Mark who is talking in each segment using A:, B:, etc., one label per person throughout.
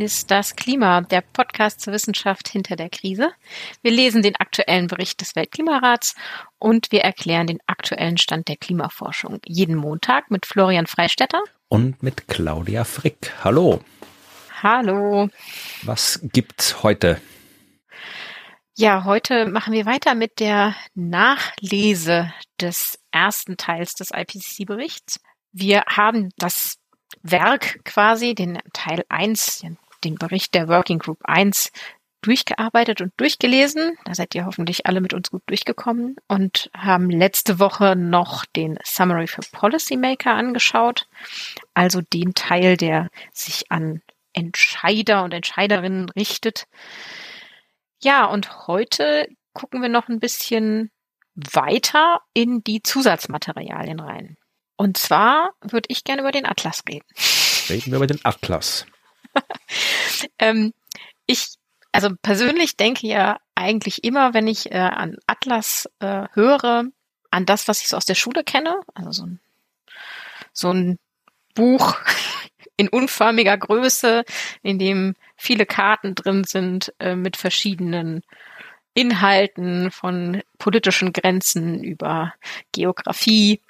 A: ist das Klima, der Podcast zur Wissenschaft hinter der Krise. Wir lesen den aktuellen Bericht des Weltklimarats und wir erklären den aktuellen Stand der Klimaforschung. Jeden Montag mit Florian Freistetter
B: und mit Claudia Frick. Hallo.
A: Hallo.
B: Was gibt's heute?
A: Ja, heute machen wir weiter mit der Nachlese des ersten Teils des IPCC-Berichts. Wir haben das Werk quasi, den Teil 1, den, den Bericht der Working Group 1 durchgearbeitet und durchgelesen. Da seid ihr hoffentlich alle mit uns gut durchgekommen und haben letzte Woche noch den Summary for Policymaker angeschaut. Also den Teil, der sich an Entscheider und Entscheiderinnen richtet. Ja, und heute gucken wir noch ein bisschen weiter in die Zusatzmaterialien rein. Und zwar würde ich gerne über den Atlas reden.
B: Reden wir über den Atlas.
A: ähm, ich, also persönlich denke ja eigentlich immer, wenn ich äh, an Atlas äh, höre, an das, was ich so aus der Schule kenne. Also so ein, so ein Buch in unförmiger Größe, in dem viele Karten drin sind äh, mit verschiedenen Inhalten von politischen Grenzen über Geografie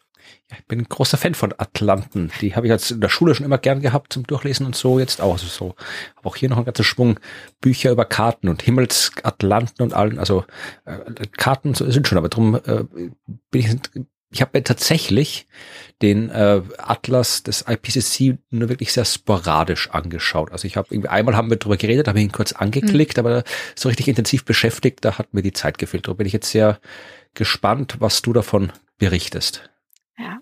B: ich bin ein großer Fan von Atlanten. Die habe ich jetzt in der Schule schon immer gern gehabt zum Durchlesen und so jetzt auch. Also so. Aber auch hier noch ein ganzer Schwung Bücher über Karten und Himmelsatlanten und allen. Also äh, Karten sind schon, aber drum äh, bin ich ich habe mir tatsächlich den äh, Atlas des IPCC nur wirklich sehr sporadisch angeschaut. Also ich habe irgendwie einmal haben wir drüber geredet, habe ihn kurz angeklickt, mhm. aber so richtig intensiv beschäftigt, da hat mir die Zeit gefehlt. Darum bin ich jetzt sehr gespannt, was du davon berichtest.
A: Ja.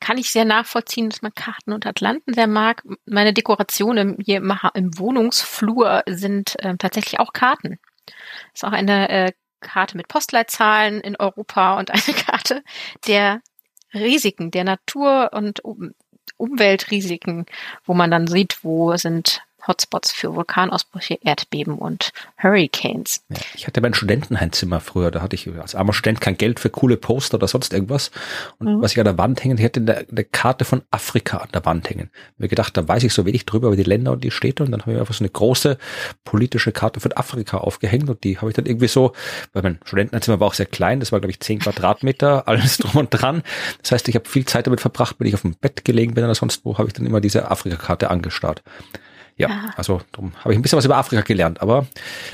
A: Kann ich sehr nachvollziehen, dass man Karten und Atlanten sehr mag. Meine Dekorationen hier im, Wohnungsflur sind äh, tatsächlich auch Karten. Ist auch eine äh, Karte mit Postleitzahlen in Europa und eine Karte der Risiken, der Natur- und um Umweltrisiken, wo man dann sieht, wo sind Hotspots für Vulkanausbrüche, Erdbeben und Hurricanes.
B: Ja, ich hatte mein Studentenheimzimmer früher, da hatte ich als armer Student kein Geld für coole Poster oder sonst irgendwas. Und mhm. was ich an der Wand hängen, ich hatte eine, eine, Karte von Afrika an der Wand hängen. Mir gedacht, da weiß ich so wenig drüber über die Länder und die Städte und dann habe ich einfach so eine große politische Karte von Afrika aufgehängt und die habe ich dann irgendwie so, weil mein Studentenheimzimmer war auch sehr klein, das war glaube ich zehn Quadratmeter, alles drum und dran. Das heißt, ich habe viel Zeit damit verbracht, wenn ich auf dem Bett gelegen bin oder sonst wo, habe ich dann immer diese Afrika-Karte angestarrt. Ja, also darum habe ich ein bisschen was über Afrika gelernt, aber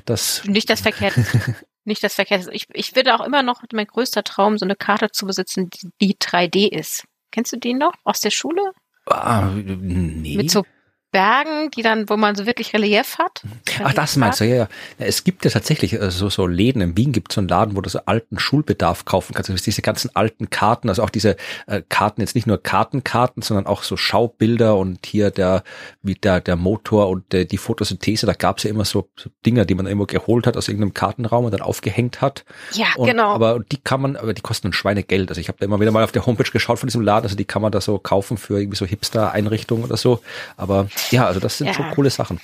B: das.
A: Nicht das Verkehrt. nicht das Verkehrt. Ich, ich würde auch immer noch mein größter Traum, so eine Karte zu besitzen, die, die 3D ist. Kennst du die noch aus der Schule?
B: Ah, nee.
A: Mit so Bergen, die dann, wo man so wirklich Relief hat.
B: Ach, das meinst du, ja, ja. Es gibt ja tatsächlich also so, so Läden. In Wien gibt es so einen Laden, wo du so alten Schulbedarf kaufen kannst. Also diese ganzen alten Karten, also auch diese äh, Karten, jetzt nicht nur Kartenkarten, sondern auch so Schaubilder und hier der, wie der, der Motor und äh, die Photosynthese, da gab es ja immer so, so Dinger, die man irgendwo geholt hat aus irgendeinem Kartenraum und dann aufgehängt hat.
A: Ja,
B: und,
A: genau.
B: Aber die kann man, aber die kosten ein Schweinegeld. Also ich habe da immer wieder mal auf der Homepage geschaut von diesem Laden, also die kann man da so kaufen für irgendwie so Hipster-Einrichtungen oder so. Aber ja, also das sind ja. schon coole Sachen.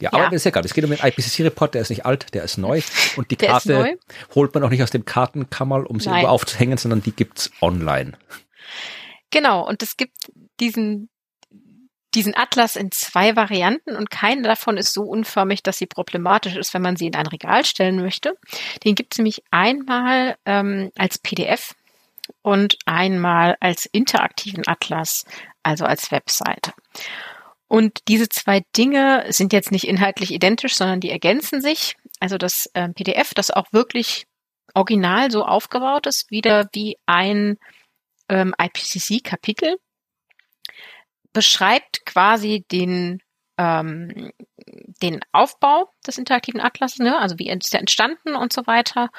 B: Ja, aber ja. ist ja egal. Es geht um den IPCC-Report, der ist nicht alt, der ist neu. Und die der Karte holt man auch nicht aus dem Kartenkammer, um sie Nein. irgendwo aufzuhängen, sondern die gibt's online.
A: Genau, und es gibt diesen, diesen Atlas in zwei Varianten und keine davon ist so unförmig, dass sie problematisch ist, wenn man sie in ein Regal stellen möchte. Den gibt's nämlich einmal ähm, als PDF und einmal als interaktiven Atlas, also als Webseite. Und diese zwei Dinge sind jetzt nicht inhaltlich identisch, sondern die ergänzen sich. Also das äh, PDF, das auch wirklich original so aufgebaut ist, wieder wie ein ähm, IPCC-Kapitel, beschreibt quasi den ähm, den Aufbau des interaktiven Atlases, ne? also wie ist der entstanden und so weiter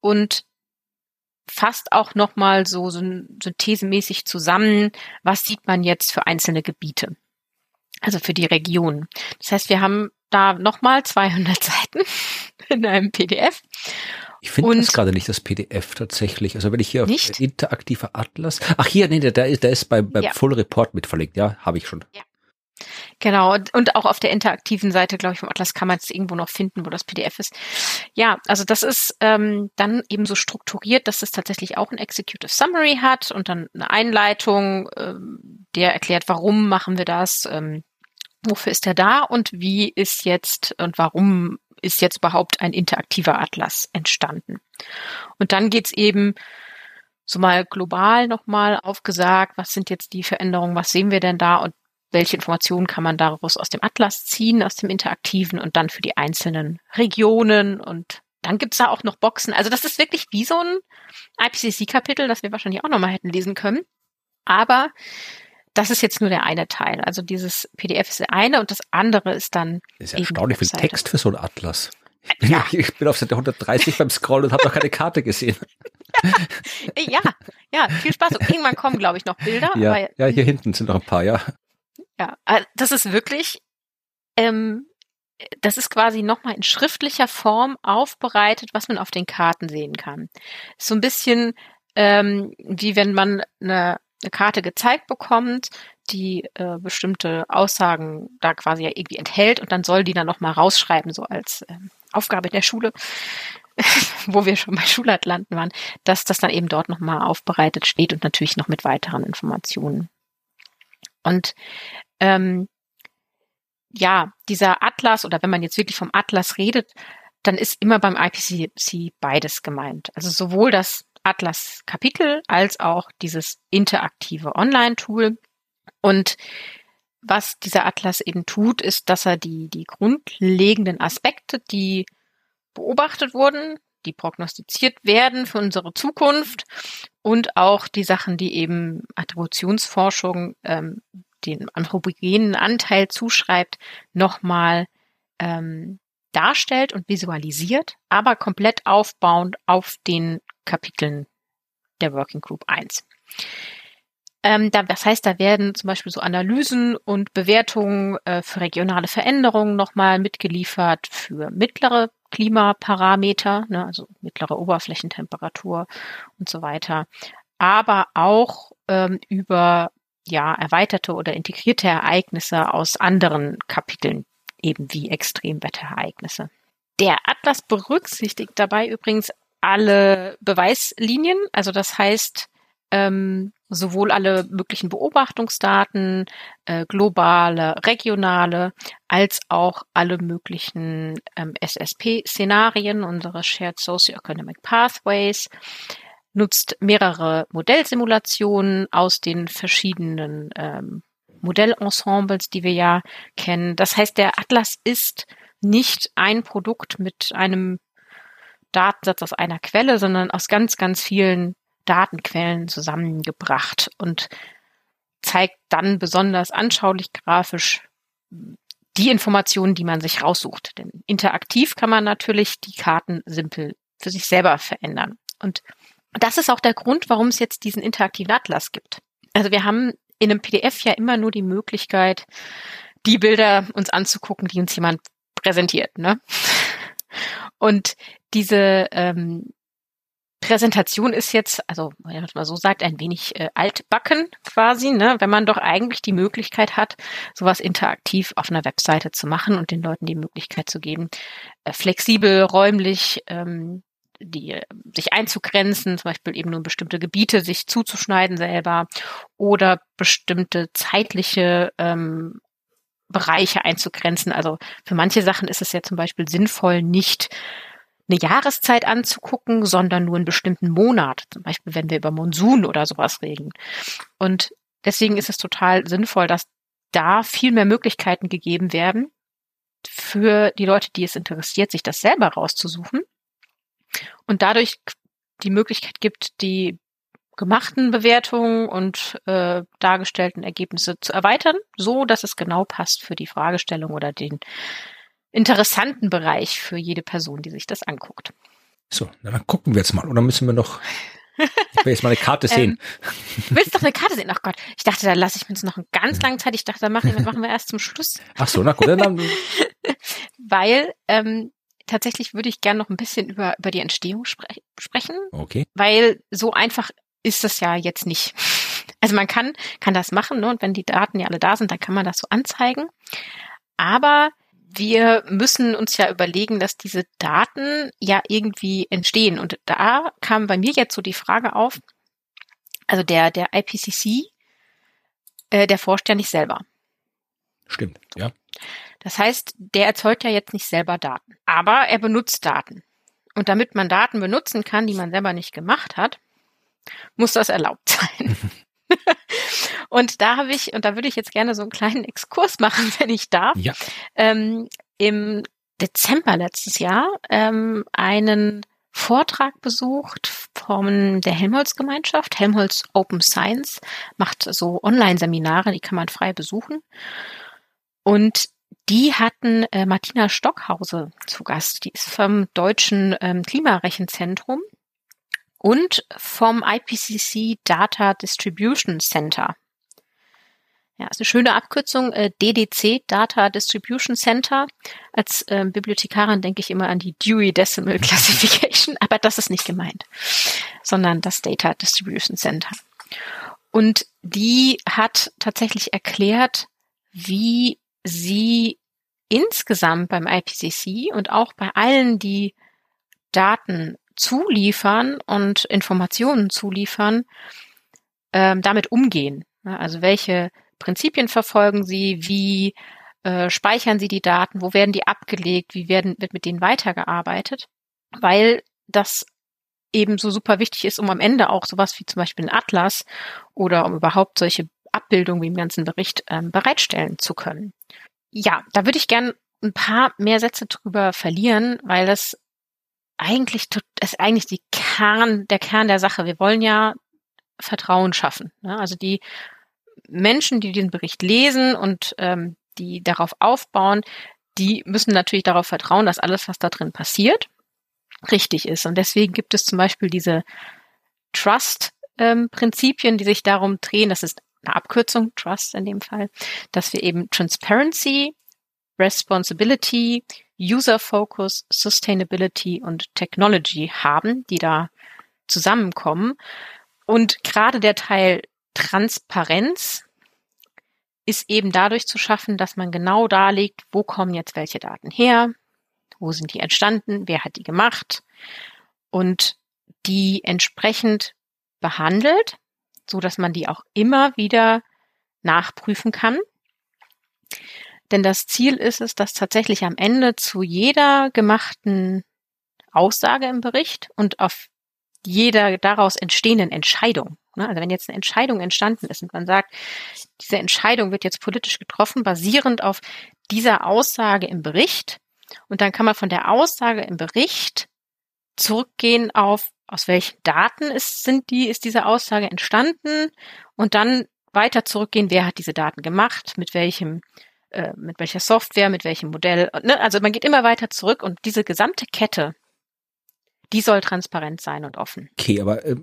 A: und fasst auch nochmal so synthesemäßig zusammen, was sieht man jetzt für einzelne Gebiete also für die Region. Das heißt, wir haben da nochmal 200 Seiten in einem PDF.
B: Ich finde das gerade nicht, das PDF tatsächlich. Also wenn ich hier nicht? auf interaktiver Atlas. Ach hier, nee, der, der ist, der ist beim, beim ja. Full Report mit verlinkt, ja, habe ich schon. Ja.
A: Genau, und auch auf der interaktiven Seite, glaube ich, vom Atlas kann man es irgendwo noch finden, wo das PDF ist. Ja, also das ist ähm, dann eben so strukturiert, dass es tatsächlich auch ein Executive Summary hat und dann eine Einleitung, ähm, der erklärt, warum machen wir das, ähm, wofür ist er da und wie ist jetzt und warum ist jetzt überhaupt ein interaktiver Atlas entstanden. Und dann geht's eben so mal global nochmal aufgesagt, was sind jetzt die Veränderungen, was sehen wir denn da und welche Informationen kann man daraus aus dem Atlas ziehen, aus dem Interaktiven und dann für die einzelnen Regionen und dann gibt's da auch noch Boxen. Also das ist wirklich wie so ein IPCC-Kapitel, das wir wahrscheinlich auch nochmal hätten lesen können. Aber das ist jetzt nur der eine Teil. Also dieses PDF ist der eine und das andere ist dann.
B: Das ist ja erstaunlich viel Text für so ein Atlas. Ich, ja. ich bin auf Seite 130 beim Scrollen und habe noch keine Karte gesehen.
A: ja, ja, viel Spaß. Und irgendwann kommen, glaube ich, noch Bilder.
B: Ja, ja, hier hinten sind noch ein paar, ja.
A: Ja, äh, das ist wirklich, ähm, das ist quasi nochmal in schriftlicher Form aufbereitet, was man auf den Karten sehen kann. So ein bisschen ähm, wie wenn man eine, eine Karte gezeigt bekommt, die äh, bestimmte Aussagen da quasi ja irgendwie enthält und dann soll die dann nochmal rausschreiben, so als äh, Aufgabe der Schule, wo wir schon bei Schulatlanten waren, dass das dann eben dort nochmal aufbereitet steht und natürlich noch mit weiteren Informationen. Und ähm, ja, dieser Atlas oder wenn man jetzt wirklich vom Atlas redet, dann ist immer beim IPCC beides gemeint. Also sowohl das Atlas-Kapitel als auch dieses interaktive Online-Tool. Und was dieser Atlas eben tut, ist, dass er die, die grundlegenden Aspekte, die beobachtet wurden, die prognostiziert werden für unsere Zukunft und auch die Sachen, die eben Attributionsforschung ähm, den anthropogenen Anteil zuschreibt, nochmal ähm, darstellt und visualisiert, aber komplett aufbauend auf den Kapiteln der Working Group 1. Ähm, da, das heißt, da werden zum Beispiel so Analysen und Bewertungen äh, für regionale Veränderungen nochmal mitgeliefert, für mittlere Klimaparameter, ne, also mittlere Oberflächentemperatur und so weiter, aber auch ähm, über ja, erweiterte oder integrierte Ereignisse aus anderen Kapiteln, eben wie Extremwetterereignisse. Der Atlas berücksichtigt dabei übrigens alle Beweislinien, also das heißt ähm, sowohl alle möglichen Beobachtungsdaten, äh, globale, regionale, als auch alle möglichen ähm, SSP-Szenarien, unsere Shared Socioeconomic Pathways, nutzt mehrere Modellsimulationen aus den verschiedenen ähm, Modellensembles, die wir ja kennen. Das heißt, der Atlas ist nicht ein Produkt mit einem Datensatz aus einer Quelle, sondern aus ganz, ganz vielen Datenquellen zusammengebracht und zeigt dann besonders anschaulich grafisch die Informationen, die man sich raussucht. Denn interaktiv kann man natürlich die Karten simpel für sich selber verändern. Und das ist auch der Grund, warum es jetzt diesen interaktiven Atlas gibt. Also wir haben in einem PDF ja immer nur die Möglichkeit, die Bilder uns anzugucken, die uns jemand präsentiert. Ne? Und diese ähm, Präsentation ist jetzt, also wenn man mal so sagt, ein wenig äh, altbacken quasi, ne? wenn man doch eigentlich die Möglichkeit hat, sowas interaktiv auf einer Webseite zu machen und den Leuten die Möglichkeit zu geben, äh, flexibel, räumlich ähm, die sich einzugrenzen, zum Beispiel eben nur bestimmte Gebiete sich zuzuschneiden selber oder bestimmte zeitliche ähm, Bereiche einzugrenzen. Also für manche Sachen ist es ja zum Beispiel sinnvoll, nicht eine Jahreszeit anzugucken, sondern nur einen bestimmten Monat. Zum Beispiel, wenn wir über Monsun oder sowas reden. Und deswegen ist es total sinnvoll, dass da viel mehr Möglichkeiten gegeben werden für die Leute, die es interessiert, sich das selber rauszusuchen und dadurch die Möglichkeit gibt, die gemachten Bewertungen und äh, dargestellten Ergebnisse zu erweitern, so dass es genau passt für die Fragestellung oder den interessanten Bereich für jede Person, die sich das anguckt.
B: So, dann gucken wir jetzt mal. Oder müssen wir noch ich will jetzt mal eine Karte sehen.
A: Ähm, willst du doch eine Karte sehen? Ach Gott, ich dachte, da lasse ich mir jetzt noch eine ganz lange Zeit. Ich dachte, da machen wir, machen wir erst zum Schluss.
B: Ach so, na gut, dann.
A: Weil ähm, tatsächlich würde ich gerne noch ein bisschen über, über die Entstehung spre sprechen.
B: Okay.
A: Weil so einfach ist das ja jetzt nicht. Also man kann, kann das machen, ne? und wenn die Daten ja alle da sind, dann kann man das so anzeigen. Aber wir müssen uns ja überlegen, dass diese Daten ja irgendwie entstehen. Und da kam bei mir jetzt so die Frage auf, also der, der IPCC, äh, der forscht ja nicht selber.
B: Stimmt, ja.
A: Das heißt, der erzeugt ja jetzt nicht selber Daten, aber er benutzt Daten. Und damit man Daten benutzen kann, die man selber nicht gemacht hat, muss das erlaubt sein. und da habe ich, und da würde ich jetzt gerne so einen kleinen Exkurs machen, wenn ich darf.
B: Ja.
A: Ähm, Im Dezember letztes Jahr ähm, einen Vortrag besucht von der Helmholtz-Gemeinschaft. Helmholtz Open Science macht so Online-Seminare, die kann man frei besuchen. Und die hatten äh, Martina Stockhause zu Gast. Die ist vom Deutschen ähm, Klimarechenzentrum und vom IPCC Data Distribution Center. Ja, ist eine schöne Abkürzung, äh, DDC, Data Distribution Center. Als äh, Bibliothekarin denke ich immer an die Dewey Decimal Classification, aber das ist nicht gemeint, sondern das Data Distribution Center. Und die hat tatsächlich erklärt, wie sie insgesamt beim IPCC und auch bei allen, die Daten zuliefern und Informationen zuliefern, ähm, damit umgehen. Also welche Prinzipien verfolgen sie, wie äh, speichern sie die Daten, wo werden die abgelegt, wie werden, wird mit denen weitergearbeitet, weil das eben so super wichtig ist, um am Ende auch sowas wie zum Beispiel ein Atlas oder um überhaupt solche Abbildungen wie im ganzen Bericht ähm, bereitstellen zu können. Ja, da würde ich gern ein paar mehr Sätze drüber verlieren, weil das eigentlich ist eigentlich die Kern, der Kern der Sache. Wir wollen ja Vertrauen schaffen. Ne? Also die Menschen, die den Bericht lesen und ähm, die darauf aufbauen, die müssen natürlich darauf vertrauen, dass alles, was da drin passiert, richtig ist. Und deswegen gibt es zum Beispiel diese Trust-Prinzipien, ähm, die sich darum drehen, das ist eine Abkürzung, Trust in dem Fall, dass wir eben Transparency, Responsibility, User Focus, Sustainability und Technology haben, die da zusammenkommen. Und gerade der Teil Transparenz ist eben dadurch zu schaffen, dass man genau darlegt, wo kommen jetzt welche Daten her, wo sind die entstanden, wer hat die gemacht und die entsprechend behandelt, so dass man die auch immer wieder nachprüfen kann. Denn das Ziel ist es, dass tatsächlich am Ende zu jeder gemachten Aussage im Bericht und auf jeder daraus entstehenden Entscheidung, ne, also wenn jetzt eine Entscheidung entstanden ist und man sagt, diese Entscheidung wird jetzt politisch getroffen, basierend auf dieser Aussage im Bericht, und dann kann man von der Aussage im Bericht zurückgehen auf, aus welchen Daten ist, sind die, ist diese Aussage entstanden und dann weiter zurückgehen, wer hat diese Daten gemacht, mit welchem, äh, mit welcher Software, mit welchem Modell. Ne? Also man geht immer weiter zurück und diese gesamte Kette, die soll transparent sein und offen.
B: Okay, aber äh,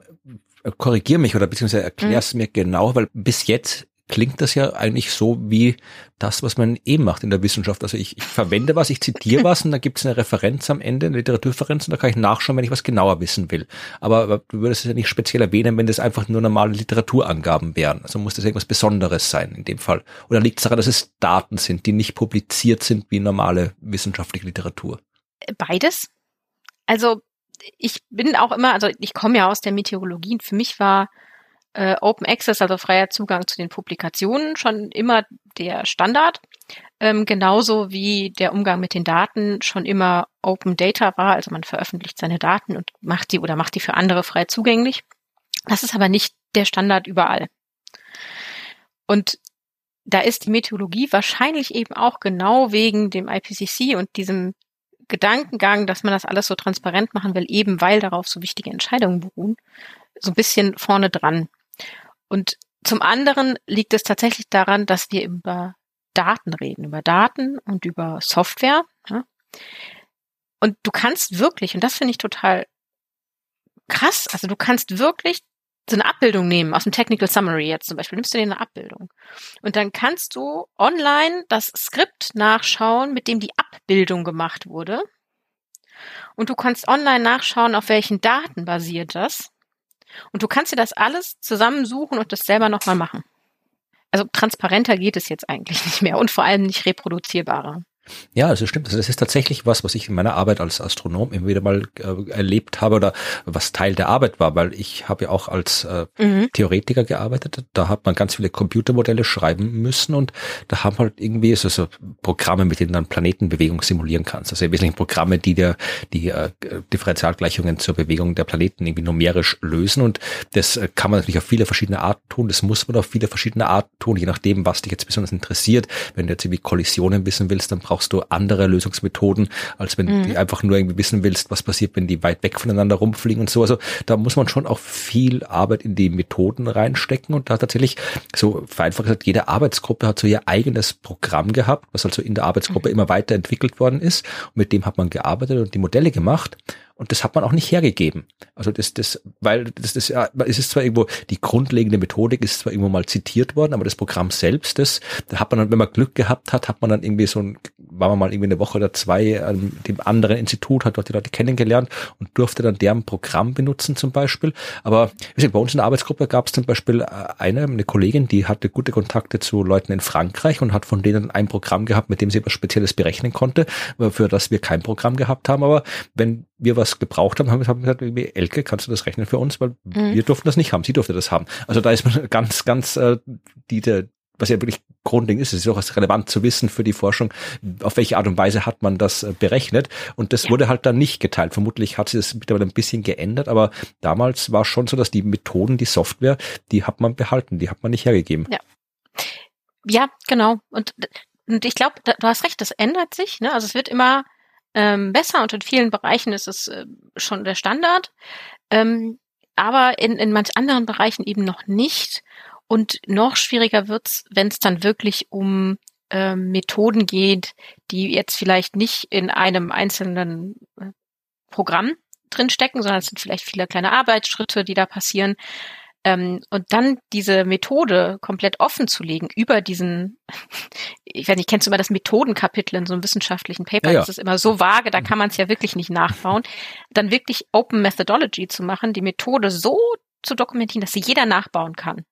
B: korrigier mich oder beziehungsweise erklär's mhm. mir genau, weil bis jetzt klingt das ja eigentlich so wie das, was man eben macht in der Wissenschaft. Also ich, ich verwende was, ich zitiere was und da gibt es eine Referenz am Ende, eine Literaturreferenz und da kann ich nachschauen, wenn ich was genauer wissen will. Aber du würdest es ja nicht speziell erwähnen, wenn das einfach nur normale Literaturangaben wären. Also muss das irgendwas Besonderes sein in dem Fall. Oder liegt es daran, dass es Daten sind, die nicht publiziert sind wie normale wissenschaftliche Literatur?
A: Beides. Also ich bin auch immer, also ich komme ja aus der Meteorologie und für mich war äh, Open Access, also freier Zugang zu den Publikationen, schon immer der Standard. Ähm, genauso wie der Umgang mit den Daten schon immer Open Data war, also man veröffentlicht seine Daten und macht die oder macht die für andere frei zugänglich. Das ist aber nicht der Standard überall. Und da ist die Meteorologie wahrscheinlich eben auch genau wegen dem IPCC und diesem Gedankengang, dass man das alles so transparent machen will, eben weil darauf so wichtige Entscheidungen beruhen, so ein bisschen vorne dran. Und zum anderen liegt es tatsächlich daran, dass wir über Daten reden, über Daten und über Software. Ja? Und du kannst wirklich, und das finde ich total krass, also du kannst wirklich so eine Abbildung nehmen aus dem Technical Summary jetzt zum Beispiel, nimmst du dir eine Abbildung und dann kannst du online das Skript nachschauen, mit dem die Abbildung gemacht wurde und du kannst online nachschauen, auf welchen Daten basiert das. Und du kannst dir das alles zusammensuchen und das selber nochmal machen. Also transparenter geht es jetzt eigentlich nicht mehr und vor allem nicht reproduzierbarer.
B: Ja, also stimmt. Also das ist tatsächlich was, was ich in meiner Arbeit als Astronom immer wieder mal äh, erlebt habe oder was Teil der Arbeit war, weil ich habe ja auch als äh, mhm. Theoretiker gearbeitet. Da hat man ganz viele Computermodelle schreiben müssen und da haben halt irgendwie so, so Programme, mit denen dann Planetenbewegung simulieren kannst. Also im Wesentlichen Programme, die der die äh, Differentialgleichungen zur Bewegung der Planeten irgendwie numerisch lösen und das äh, kann man natürlich auf viele verschiedene Arten tun. Das muss man auf viele verschiedene Arten tun, je nachdem, was dich jetzt besonders interessiert. Wenn du jetzt irgendwie Kollisionen wissen willst, dann brauchst du andere Lösungsmethoden, als wenn mhm. du einfach nur irgendwie wissen willst, was passiert, wenn die weit weg voneinander rumfliegen und so. Also da muss man schon auch viel Arbeit in die Methoden reinstecken und da tatsächlich so vereinfacht gesagt, jede Arbeitsgruppe hat so ihr eigenes Programm gehabt, was also in der Arbeitsgruppe mhm. immer weiterentwickelt worden ist. Und mit dem hat man gearbeitet und die Modelle gemacht. Und das hat man auch nicht hergegeben. Also das, das, weil das, das, ja, es ist zwar irgendwo, die grundlegende Methodik ist zwar irgendwo mal zitiert worden, aber das Programm selbst, das, da hat man dann, wenn man Glück gehabt hat, hat man dann irgendwie so ein, war man mal irgendwie eine Woche oder zwei an dem anderen Institut, hat dort die Leute kennengelernt und durfte dann deren Programm benutzen zum Beispiel. Aber gesagt, bei uns in der Arbeitsgruppe gab es zum Beispiel äh, eine, eine Kollegin, die hatte gute Kontakte zu Leuten in Frankreich und hat von denen ein Programm gehabt, mit dem sie etwas Spezielles berechnen konnte, für das wir kein Programm gehabt haben. Aber wenn wir was gebraucht haben, haben wir gesagt, Elke, kannst du das rechnen für uns? Weil mhm. wir durften das nicht haben, sie durfte das haben. Also da ist man ganz, ganz äh, die, der, was ja wirklich Grundding ist, es ist auch relevant zu wissen für die Forschung, auf welche Art und Weise hat man das äh, berechnet. Und das ja. wurde halt dann nicht geteilt. Vermutlich hat sich das mittlerweile ein bisschen geändert, aber damals war es schon so, dass die Methoden, die Software, die hat man behalten, die hat man nicht hergegeben.
A: Ja, ja genau. Und, und ich glaube, du hast recht, das ändert sich. Ne? Also es wird immer ähm, besser und in vielen Bereichen ist es äh, schon der Standard, ähm, aber in, in manch anderen Bereichen eben noch nicht. Und noch schwieriger wird's, wenn es dann wirklich um ähm, Methoden geht, die jetzt vielleicht nicht in einem einzelnen äh, Programm drinstecken, sondern es sind vielleicht viele kleine Arbeitsschritte, die da passieren. Ähm, und dann diese Methode komplett offen zu legen über diesen, ich weiß nicht, kennst du mal das Methodenkapitel in so einem wissenschaftlichen Paper? Ja, ja. Das ist immer so vage, da kann man es ja wirklich nicht nachbauen. Dann wirklich Open Methodology zu machen, die Methode so zu dokumentieren, dass sie jeder nachbauen kann.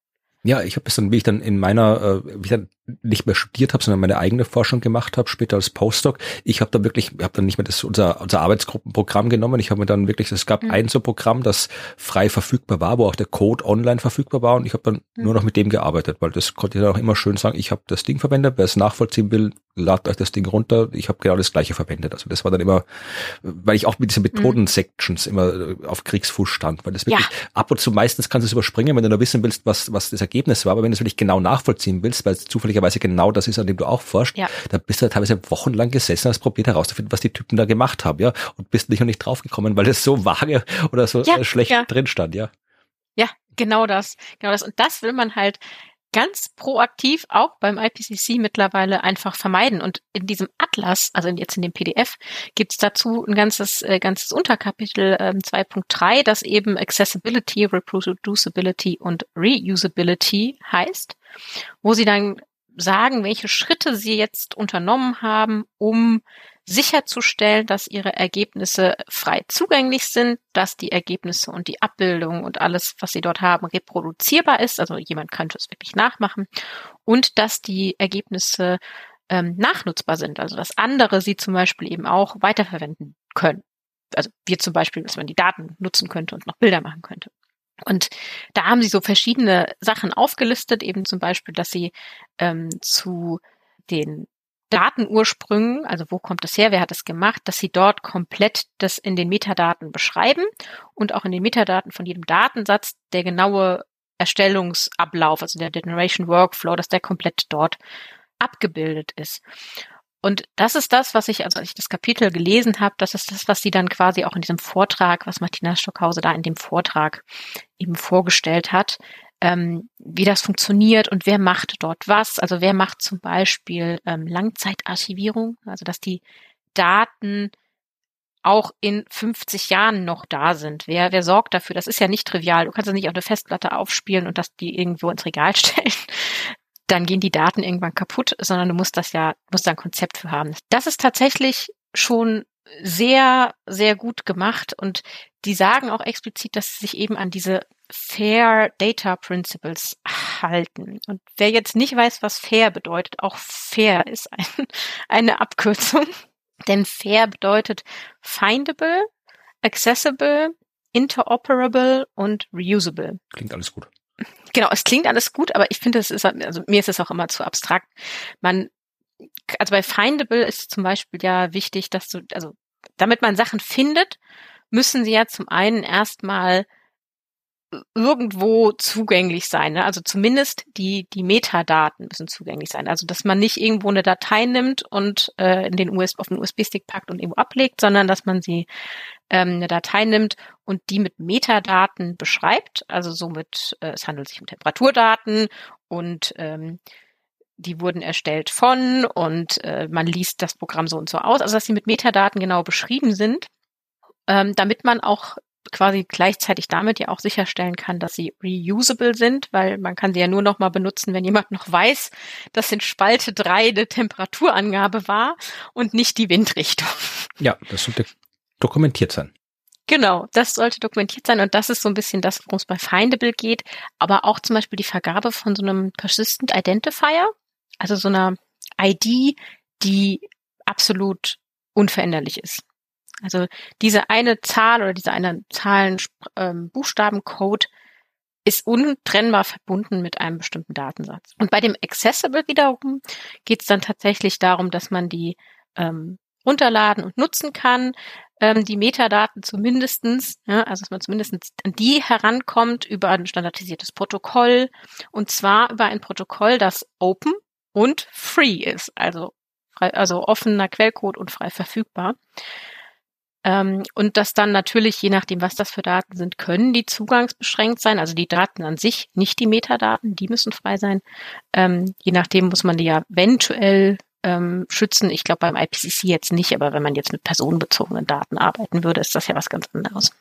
B: Ja, ich habe es dann, wie ich dann in meiner, äh, wie ich dann nicht mehr studiert habe, sondern meine eigene Forschung gemacht habe, später als Postdoc. Ich habe da wirklich, habe dann nicht mehr das unser, unser Arbeitsgruppenprogramm genommen. Ich habe mir dann wirklich, es gab mhm. ein so Programm, das frei verfügbar war, wo auch der Code online verfügbar war und ich habe dann mhm. nur noch mit dem gearbeitet, weil das konnte ich dann auch immer schön sagen, ich habe das Ding verwendet, wer es nachvollziehen will, ladet euch das Ding runter. Ich habe genau das gleiche verwendet. Also das war dann immer, weil ich auch mit diesen Methoden-Sections immer äh, auf Kriegsfuß stand, weil das wirklich ja. ab und zu meistens kannst du es überspringen, wenn du nur wissen willst, was, was das Ergebnis war, aber wenn du es wirklich genau nachvollziehen willst, weil es zufällig zufälligerweise genau das ist, an dem du auch forschst, ja. da bist du teilweise wochenlang gesessen, hast probiert herauszufinden, was die Typen da gemacht haben, ja, und bist nicht noch nicht draufgekommen, weil das so vage oder so ja, schlecht ja. drin stand, ja.
A: Ja, genau das, genau das. Und das will man halt ganz proaktiv auch beim IPCC mittlerweile einfach vermeiden. Und in diesem Atlas, also jetzt in dem PDF, gibt's dazu ein ganzes, äh, ganzes Unterkapitel ähm, 2.3, das eben Accessibility, Reproducibility und Reusability heißt, wo sie dann sagen, welche Schritte sie jetzt unternommen haben, um sicherzustellen, dass ihre Ergebnisse frei zugänglich sind, dass die Ergebnisse und die Abbildung und alles, was sie dort haben, reproduzierbar ist. Also jemand könnte es wirklich nachmachen und dass die Ergebnisse ähm, nachnutzbar sind. Also dass andere sie zum Beispiel eben auch weiterverwenden können. Also wir zum Beispiel, dass man die Daten nutzen könnte und noch Bilder machen könnte. Und da haben sie so verschiedene Sachen aufgelistet, eben zum Beispiel, dass sie ähm, zu den Datenursprüngen, also wo kommt das her, wer hat das gemacht, dass sie dort komplett das in den Metadaten beschreiben und auch in den Metadaten von jedem Datensatz der genaue Erstellungsablauf, also der Generation Workflow, dass der komplett dort abgebildet ist. Und das ist das, was ich, also als ich das Kapitel gelesen habe, das ist das, was sie dann quasi auch in diesem Vortrag, was Martina Stockhause da in dem Vortrag eben vorgestellt hat, ähm, wie das funktioniert und wer macht dort was. Also wer macht zum Beispiel ähm, Langzeitarchivierung, also dass die Daten auch in 50 Jahren noch da sind. Wer, wer sorgt dafür? Das ist ja nicht trivial. Du kannst das nicht auf eine Festplatte aufspielen und das die irgendwo ins Regal stellen. Dann gehen die Daten irgendwann kaputt, sondern du musst das ja, musst da ein Konzept für haben. Das ist tatsächlich schon sehr, sehr gut gemacht und die sagen auch explizit, dass sie sich eben an diese Fair Data Principles halten. Und wer jetzt nicht weiß, was fair bedeutet, auch fair ist ein, eine Abkürzung. Denn fair bedeutet findable, accessible, interoperable und reusable.
B: Klingt alles gut.
A: Genau, es klingt alles gut, aber ich finde, es ist, also mir ist es auch immer zu abstrakt. Man, also bei findable ist zum Beispiel ja wichtig, dass du, also damit man Sachen findet, müssen sie ja zum einen erstmal irgendwo zugänglich sein. Ne? Also zumindest die, die Metadaten müssen zugänglich sein. Also dass man nicht irgendwo eine Datei nimmt und äh, in den US auf den USB-Stick packt und irgendwo ablegt, sondern dass man sie ähm, eine Datei nimmt und die mit Metadaten beschreibt. Also somit, äh, es handelt sich um Temperaturdaten und ähm, die wurden erstellt von und äh, man liest das Programm so und so aus. Also dass sie mit Metadaten genau beschrieben sind, ähm, damit man auch quasi gleichzeitig damit ja auch sicherstellen kann, dass sie reusable sind, weil man kann sie ja nur noch mal benutzen, wenn jemand noch weiß, dass in Spalte 3 eine Temperaturangabe war und nicht die Windrichtung.
B: Ja, das sollte dokumentiert sein.
A: Genau, das sollte dokumentiert sein und das ist so ein bisschen das, worum es bei Findable geht, aber auch zum Beispiel die Vergabe von so einem Persistent Identifier, also so einer ID, die absolut unveränderlich ist. Also diese eine Zahl oder diese eine Zahlen ähm, ist untrennbar verbunden mit einem bestimmten Datensatz. Und bei dem Accessible wiederum geht es dann tatsächlich darum, dass man die ähm, runterladen und nutzen kann, ähm, die Metadaten zumindestens, ja, also dass man zumindest an die herankommt über ein standardisiertes Protokoll und zwar über ein Protokoll, das open und free ist, also frei, also offener Quellcode und frei verfügbar. Ähm, und dass dann natürlich, je nachdem, was das für Daten sind, können die zugangsbeschränkt sein. Also die Daten an sich, nicht die Metadaten, die müssen frei sein. Ähm, je nachdem muss man die ja eventuell ähm, schützen. Ich glaube beim IPCC jetzt nicht, aber wenn man jetzt mit personenbezogenen Daten arbeiten würde, ist das ja was ganz anderes.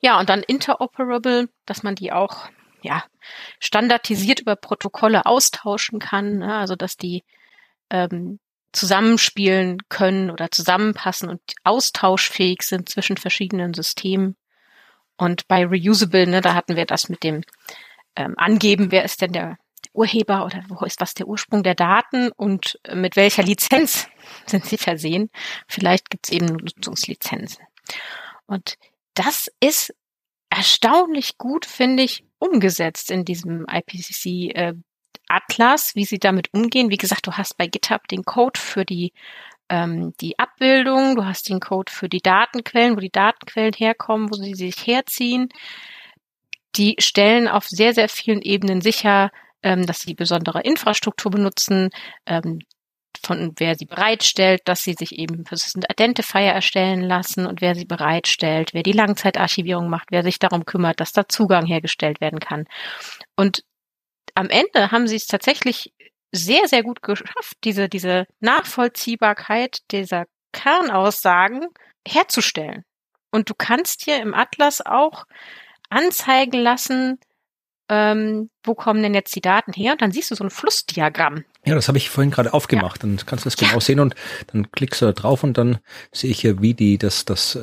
A: Ja, und dann interoperable, dass man die auch ja standardisiert über Protokolle austauschen kann. Ne? Also dass die ähm, zusammenspielen können oder zusammenpassen und austauschfähig sind zwischen verschiedenen Systemen. Und bei Reusable, ne, da hatten wir das mit dem ähm, Angeben, wer ist denn der Urheber oder wo ist was der Ursprung der Daten und mit welcher Lizenz sind sie versehen. Vielleicht gibt es eben Nutzungslizenzen. Und das ist erstaunlich gut, finde ich, umgesetzt in diesem IPCC äh, Atlas, wie sie damit umgehen. Wie gesagt, du hast bei GitHub den Code für die ähm, die Abbildung, du hast den Code für die Datenquellen, wo die Datenquellen herkommen, wo sie sich herziehen. Die stellen auf sehr, sehr vielen Ebenen sicher, ähm, dass sie besondere Infrastruktur benutzen, ähm, von wer sie bereitstellt, dass sie sich eben Persistent Identifier erstellen lassen und wer sie bereitstellt, wer die Langzeitarchivierung macht, wer sich darum kümmert, dass da Zugang hergestellt werden kann. Und am Ende haben sie es tatsächlich sehr, sehr gut geschafft, diese, diese Nachvollziehbarkeit dieser Kernaussagen herzustellen. Und du kannst hier im Atlas auch anzeigen lassen, ähm, wo kommen denn jetzt die Daten her? Und dann siehst du so ein Flussdiagramm.
B: Ja, das habe ich vorhin gerade aufgemacht. Ja. Dann kannst du das genau ja. sehen und dann klickst du da drauf und dann sehe ich ja, wie die das, das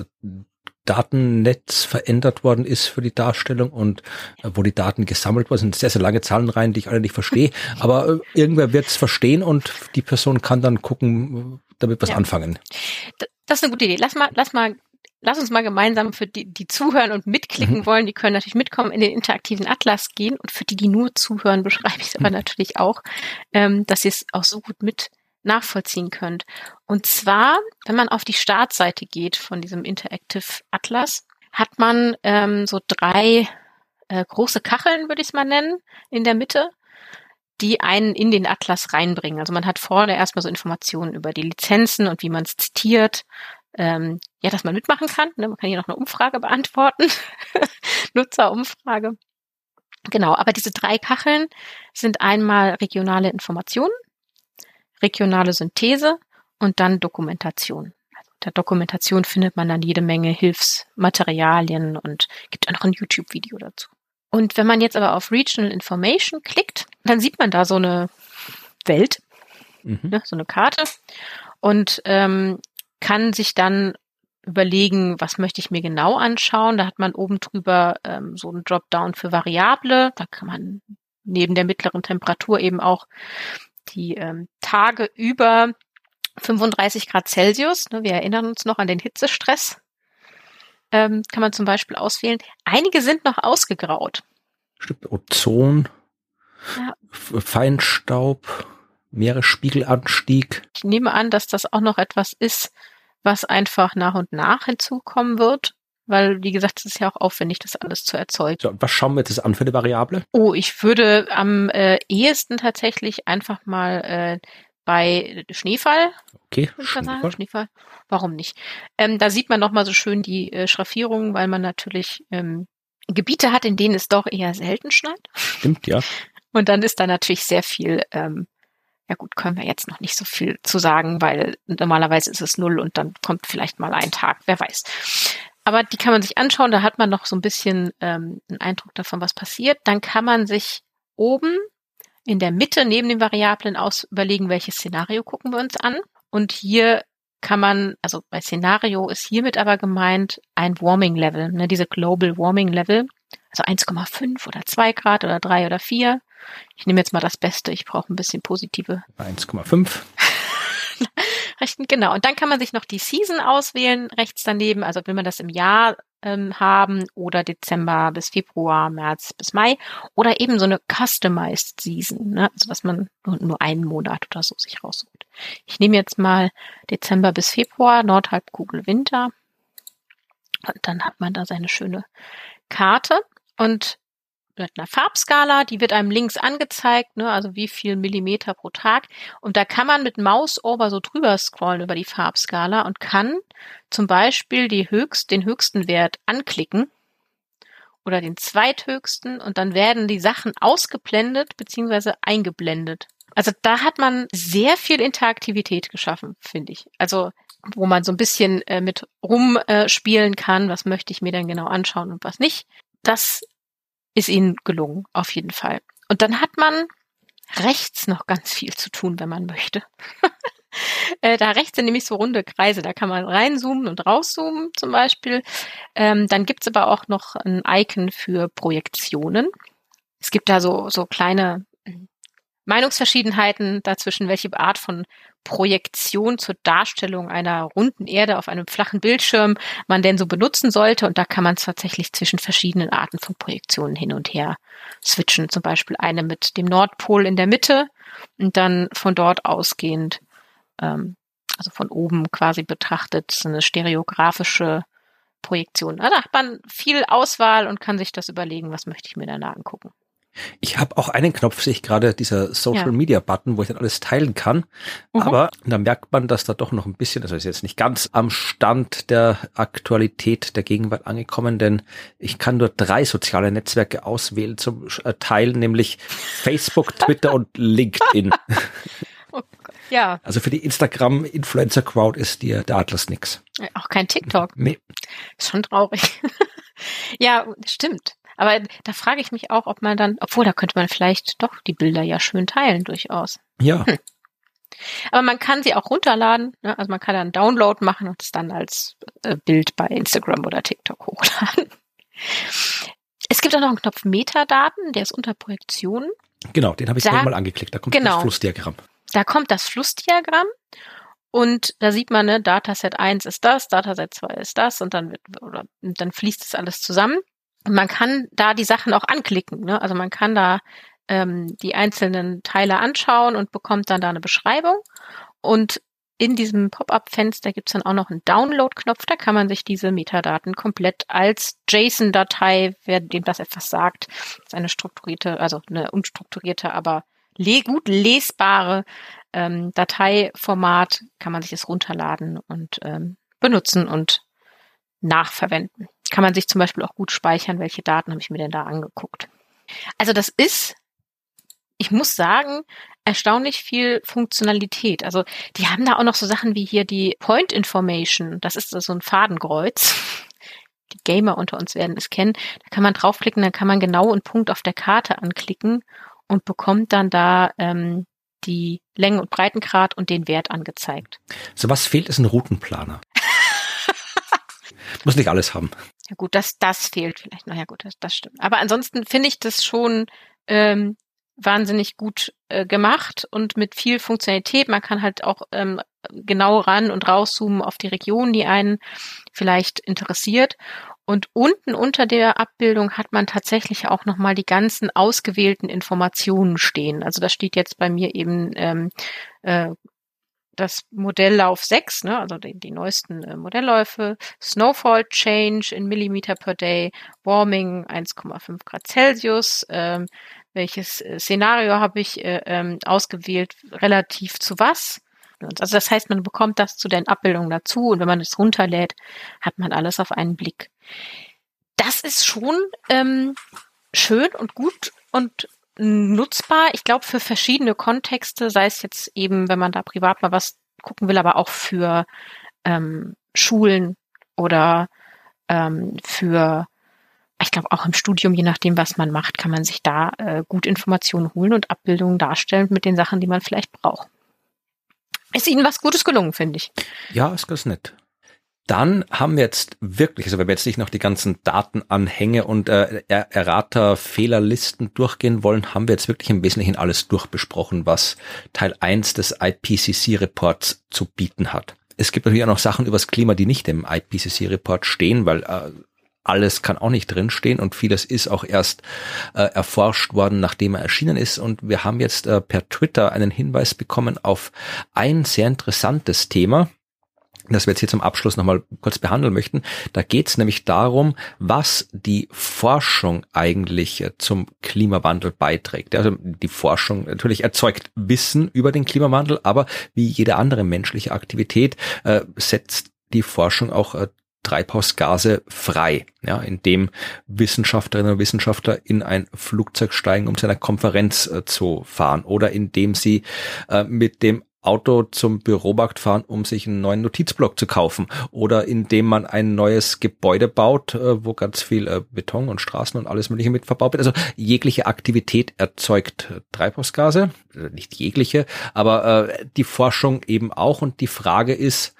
B: Datennetz verändert worden ist für die Darstellung und äh, wo die Daten gesammelt worden sind. Sehr, sehr lange Zahlen rein, die ich alle nicht verstehe. Aber äh, irgendwer wird es verstehen und die Person kann dann gucken, damit was ja. anfangen.
A: Das ist eine gute Idee. Lass mal, lass mal, lass uns mal gemeinsam für die, die zuhören und mitklicken mhm. wollen, die können natürlich mitkommen, in den interaktiven Atlas gehen. Und für die, die nur zuhören, beschreibe ich es aber mhm. natürlich auch, ähm, dass sie es auch so gut mit nachvollziehen könnt. Und zwar, wenn man auf die Startseite geht von diesem Interactive Atlas, hat man ähm, so drei äh, große Kacheln, würde ich es mal nennen, in der Mitte, die einen in den Atlas reinbringen. Also man hat vorne erstmal so Informationen über die Lizenzen und wie man es zitiert. Ähm, ja, dass man mitmachen kann. Ne? Man kann hier noch eine Umfrage beantworten. Nutzerumfrage. Genau, aber diese drei Kacheln sind einmal regionale Informationen, regionale Synthese und dann Dokumentation. Also der Dokumentation findet man dann jede Menge Hilfsmaterialien und gibt auch noch ein YouTube-Video dazu. Und wenn man jetzt aber auf Regional Information klickt, dann sieht man da so eine Welt, mhm. ne, so eine Karte. Und ähm, kann sich dann überlegen, was möchte ich mir genau anschauen. Da hat man oben drüber ähm, so einen Dropdown für Variable. Da kann man neben der mittleren Temperatur eben auch die ähm, Tage über 35 Grad Celsius, ne, wir erinnern uns noch an den Hitzestress, ähm, kann man zum Beispiel auswählen. Einige sind noch ausgegraut.
B: Stimmt, Ozon, ja. Feinstaub, Meeresspiegelanstieg.
A: Ich nehme an, dass das auch noch etwas ist, was einfach nach und nach hinzukommen wird. Weil, wie gesagt, es ist ja auch aufwendig, das alles zu erzeugen.
B: So, was schauen wir jetzt an für eine Variable?
A: Oh, ich würde am äh, ehesten tatsächlich einfach mal äh, bei Schneefall.
B: Okay, Schneefall.
A: Schneefall. Warum nicht? Ähm, da sieht man nochmal so schön die äh, Schraffierungen, weil man natürlich ähm, Gebiete hat, in denen es doch eher selten schneit.
B: Stimmt, ja.
A: Und dann ist da natürlich sehr viel ähm, ja gut, können wir jetzt noch nicht so viel zu sagen, weil normalerweise ist es null und dann kommt vielleicht mal ein Tag, wer weiß. Aber die kann man sich anschauen, da hat man noch so ein bisschen ähm, einen Eindruck davon, was passiert. Dann kann man sich oben in der Mitte neben den Variablen aus überlegen, welches Szenario gucken wir uns an. Und hier kann man, also bei Szenario ist hiermit aber gemeint ein Warming Level, ne, diese Global Warming Level, also 1,5 oder 2 Grad oder 3 oder 4. Ich nehme jetzt mal das Beste, ich brauche ein bisschen positive.
B: 1,5.
A: Rechten, genau. Und dann kann man sich noch die Season auswählen, rechts daneben. Also will man das im Jahr ähm, haben oder Dezember bis Februar, März bis Mai oder eben so eine customized Season, ne? also was man nur, nur einen Monat oder so sich raussucht. Ich nehme jetzt mal Dezember bis Februar, Nordhalbkugel Winter und dann hat man da seine schöne Karte und mit einer Farbskala, die wird einem links angezeigt, ne, also wie viel Millimeter pro Tag. Und da kann man mit Mausover so drüber scrollen über die Farbskala und kann zum Beispiel die höchst, den höchsten Wert anklicken oder den zweithöchsten und dann werden die Sachen ausgeblendet beziehungsweise eingeblendet. Also da hat man sehr viel Interaktivität geschaffen, finde ich. Also wo man so ein bisschen äh, mit rumspielen äh, kann, was möchte ich mir denn genau anschauen und was nicht. Das ist ihnen gelungen, auf jeden Fall. Und dann hat man rechts noch ganz viel zu tun, wenn man möchte. äh, da rechts sind nämlich so runde Kreise, da kann man reinzoomen und rauszoomen zum Beispiel. Ähm, dann gibt's aber auch noch ein Icon für Projektionen. Es gibt da so, so kleine Meinungsverschiedenheiten dazwischen, welche Art von Projektion zur Darstellung einer runden Erde auf einem flachen Bildschirm man denn so benutzen sollte. Und da kann man tatsächlich zwischen verschiedenen Arten von Projektionen hin und her switchen. Zum Beispiel eine mit dem Nordpol in der Mitte und dann von dort ausgehend, ähm, also von oben quasi betrachtet, eine stereografische Projektion. Da hat man viel Auswahl und kann sich das überlegen, was möchte ich mir danach angucken.
B: Ich habe auch einen Knopf, sehe ich gerade, dieser Social ja. Media Button, wo ich dann alles teilen kann. Mhm. Aber da merkt man, dass da doch noch ein bisschen, also ist jetzt nicht ganz am Stand der Aktualität der Gegenwart angekommen, denn ich kann nur drei soziale Netzwerke auswählen zum äh, Teilen, nämlich Facebook, Twitter und LinkedIn.
A: Oh ja.
B: Also für die Instagram-Influencer-Crowd ist dir der Atlas nix.
A: Auch kein TikTok.
B: Nee.
A: Ist schon traurig. ja, stimmt. Aber da frage ich mich auch, ob man dann, obwohl da könnte man vielleicht doch die Bilder ja schön teilen, durchaus.
B: Ja. Hm.
A: Aber man kann sie auch runterladen. Ne? Also man kann dann Download machen und es dann als äh, Bild bei Instagram oder TikTok hochladen. Es gibt auch noch einen Knopf Metadaten, der ist unter Projektionen.
B: Genau, den habe ich da, mal angeklickt. Da kommt genau, das Flussdiagramm.
A: Da kommt das Flussdiagramm und da sieht man, ne, Dataset 1 ist das, Dataset 2 ist das und dann wird, oder, dann fließt das alles zusammen. Man kann da die Sachen auch anklicken. Ne? Also man kann da ähm, die einzelnen Teile anschauen und bekommt dann da eine Beschreibung. Und in diesem Pop-up-Fenster gibt es dann auch noch einen Download-Knopf. Da kann man sich diese Metadaten komplett als JSON-Datei, wer dem das etwas sagt, ist eine strukturierte, also eine unstrukturierte, aber le gut lesbare ähm, Dateiformat, kann man sich das runterladen und ähm, benutzen und nachverwenden. Kann man sich zum Beispiel auch gut speichern, welche Daten habe ich mir denn da angeguckt. Also das ist, ich muss sagen, erstaunlich viel Funktionalität. Also die haben da auch noch so Sachen wie hier die Point Information. Das ist so ein Fadenkreuz. Die Gamer unter uns werden es kennen. Da kann man draufklicken, dann kann man genau einen Punkt auf der Karte anklicken und bekommt dann da ähm, die Längen- und Breitengrad und den Wert angezeigt.
B: So was fehlt, ist ein Routenplaner. Muss nicht alles haben.
A: Ja gut, das, das fehlt vielleicht. Naja gut, das, das stimmt. Aber ansonsten finde ich das schon ähm, wahnsinnig gut äh, gemacht und mit viel Funktionalität. Man kann halt auch ähm, genau ran und rauszoomen auf die Region, die einen vielleicht interessiert. Und unten unter der Abbildung hat man tatsächlich auch nochmal die ganzen ausgewählten Informationen stehen. Also da steht jetzt bei mir eben ähm, äh, das Modelllauf 6, ne, also die, die neuesten äh, Modellläufe, Snowfall Change in Millimeter per Day, Warming 1,5 Grad Celsius, ähm, welches äh, Szenario habe ich äh, ähm, ausgewählt, relativ zu was. Also das heißt, man bekommt das zu den Abbildungen dazu und wenn man es runterlädt, hat man alles auf einen Blick. Das ist schon ähm, schön und gut und nutzbar. Ich glaube, für verschiedene Kontexte, sei es jetzt eben, wenn man da privat mal was gucken will, aber auch für ähm, Schulen oder ähm, für, ich glaube auch im Studium, je nachdem, was man macht, kann man sich da äh, gut Informationen holen und Abbildungen darstellen mit den Sachen, die man vielleicht braucht. Ist Ihnen was Gutes gelungen, finde ich.
B: Ja, ist ganz nett. Dann haben wir jetzt wirklich, also wenn wir jetzt nicht noch die ganzen Datenanhänge und äh, Errata-Fehlerlisten durchgehen wollen, haben wir jetzt wirklich im Wesentlichen alles durchbesprochen, was Teil 1 des IPCC-Reports zu bieten hat. Es gibt natürlich auch noch Sachen übers Klima, die nicht im IPCC-Report stehen, weil äh, alles kann auch nicht drinstehen und vieles ist auch erst äh, erforscht worden, nachdem er erschienen ist. Und wir haben jetzt äh, per Twitter einen Hinweis bekommen auf ein sehr interessantes Thema das wir jetzt hier zum Abschluss nochmal kurz behandeln möchten. Da geht es nämlich darum, was die Forschung eigentlich äh, zum Klimawandel beiträgt. Also die Forschung natürlich erzeugt Wissen über den Klimawandel, aber wie jede andere menschliche Aktivität äh, setzt die Forschung auch äh, Treibhausgase frei, ja, indem Wissenschaftlerinnen und Wissenschaftler in ein Flugzeug steigen, um zu einer Konferenz äh, zu fahren oder indem sie äh, mit dem Auto zum Büromarkt fahren, um sich einen neuen Notizblock zu kaufen oder indem man ein neues Gebäude baut, äh, wo ganz viel äh, Beton und Straßen und alles mögliche mit verbaut wird. Also jegliche Aktivität erzeugt äh, Treibhausgase, nicht jegliche, aber die Forschung eben auch und die Frage ist,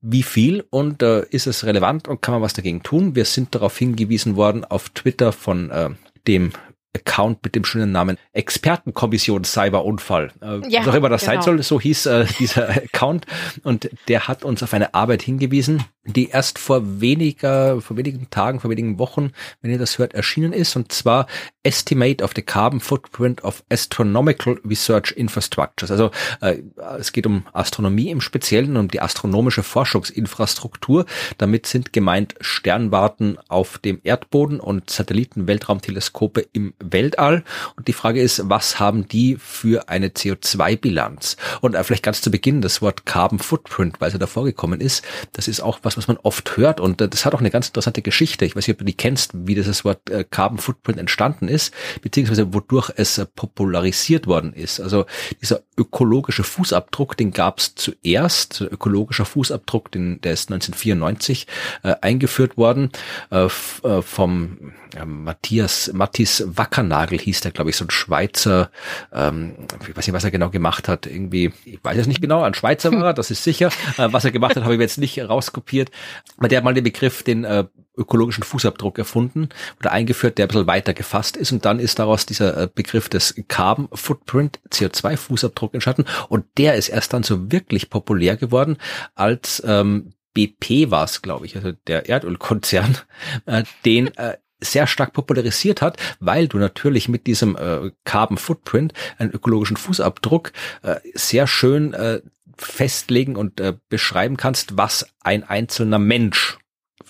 B: wie viel und ist es relevant und kann man was dagegen tun? Wir sind darauf hingewiesen worden auf Twitter von dem Account mit dem schönen Namen Expertenkommission Cyberunfall. Äh, ja, was auch immer das genau. sein soll, so hieß äh, dieser Account. Und der hat uns auf eine Arbeit hingewiesen, die erst vor weniger, vor wenigen Tagen, vor wenigen Wochen, wenn ihr das hört, erschienen ist. Und zwar Estimate of the Carbon Footprint of Astronomical Research Infrastructures. Also äh, es geht um Astronomie im Speziellen, um die astronomische Forschungsinfrastruktur. Damit sind gemeint Sternwarten auf dem Erdboden und Satelliten-Weltraumteleskope im Weltall. Und die Frage ist, was haben die für eine CO2-Bilanz? Und äh, vielleicht ganz zu Beginn das Wort Carbon Footprint, weil es ja davor gekommen ist. Das ist auch was, was man oft hört. Und äh, das hat auch eine ganz interessante Geschichte. Ich weiß nicht, ob du die kennst, wie dieses Wort äh, Carbon Footprint entstanden ist, beziehungsweise wodurch es popularisiert worden ist. Also dieser ökologische Fußabdruck, den gab es zuerst. Ökologischer Fußabdruck, den, der ist 1994 äh, eingeführt worden äh, vom äh, Matthias Mattis Wackernagel hieß der, glaube ich, so ein Schweizer, ähm, ich weiß nicht, was er genau gemacht hat, irgendwie, ich weiß es nicht genau, ein Schweizer war er, das ist sicher. Äh, was er gemacht hat, habe ich jetzt nicht rauskopiert. Aber der hat mal den Begriff, den äh, ökologischen Fußabdruck erfunden oder eingeführt, der ein bisschen weiter gefasst ist und dann ist daraus dieser äh, Begriff des Carbon Footprint, CO2-Fußabdruck entstanden und der ist erst dann so wirklich populär geworden, als ähm, BP war es, glaube ich, also der Erdölkonzern, äh, den äh, sehr stark popularisiert hat, weil du natürlich mit diesem äh, Carbon Footprint, einen ökologischen Fußabdruck, äh, sehr schön äh, festlegen und äh, beschreiben kannst, was ein einzelner Mensch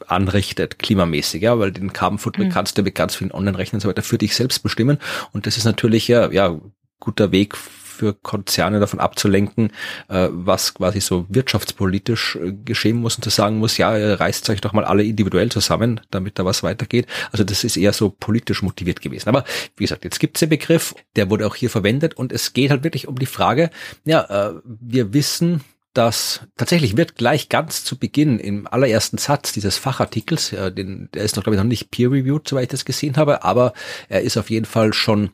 B: anrichtet, klimamäßig, ja, weil den Carbon Footprint mhm. kannst du mit ganz vielen Online-Rechnern und so weiter für dich selbst bestimmen und das ist natürlich ja, ja guter Weg für Konzerne davon abzulenken, äh, was quasi so wirtschaftspolitisch äh, geschehen muss und zu sagen muss, ja, reißt euch doch mal alle individuell zusammen, damit da was weitergeht. Also das ist eher so politisch motiviert gewesen. Aber wie gesagt, jetzt gibt's den Begriff, der wurde auch hier verwendet und es geht halt wirklich um die Frage, ja, äh, wir wissen, dass tatsächlich wird gleich ganz zu Beginn im allerersten Satz dieses Fachartikels, äh, den, der ist noch glaube ich noch nicht peer-reviewed, soweit ich das gesehen habe, aber er ist auf jeden Fall schon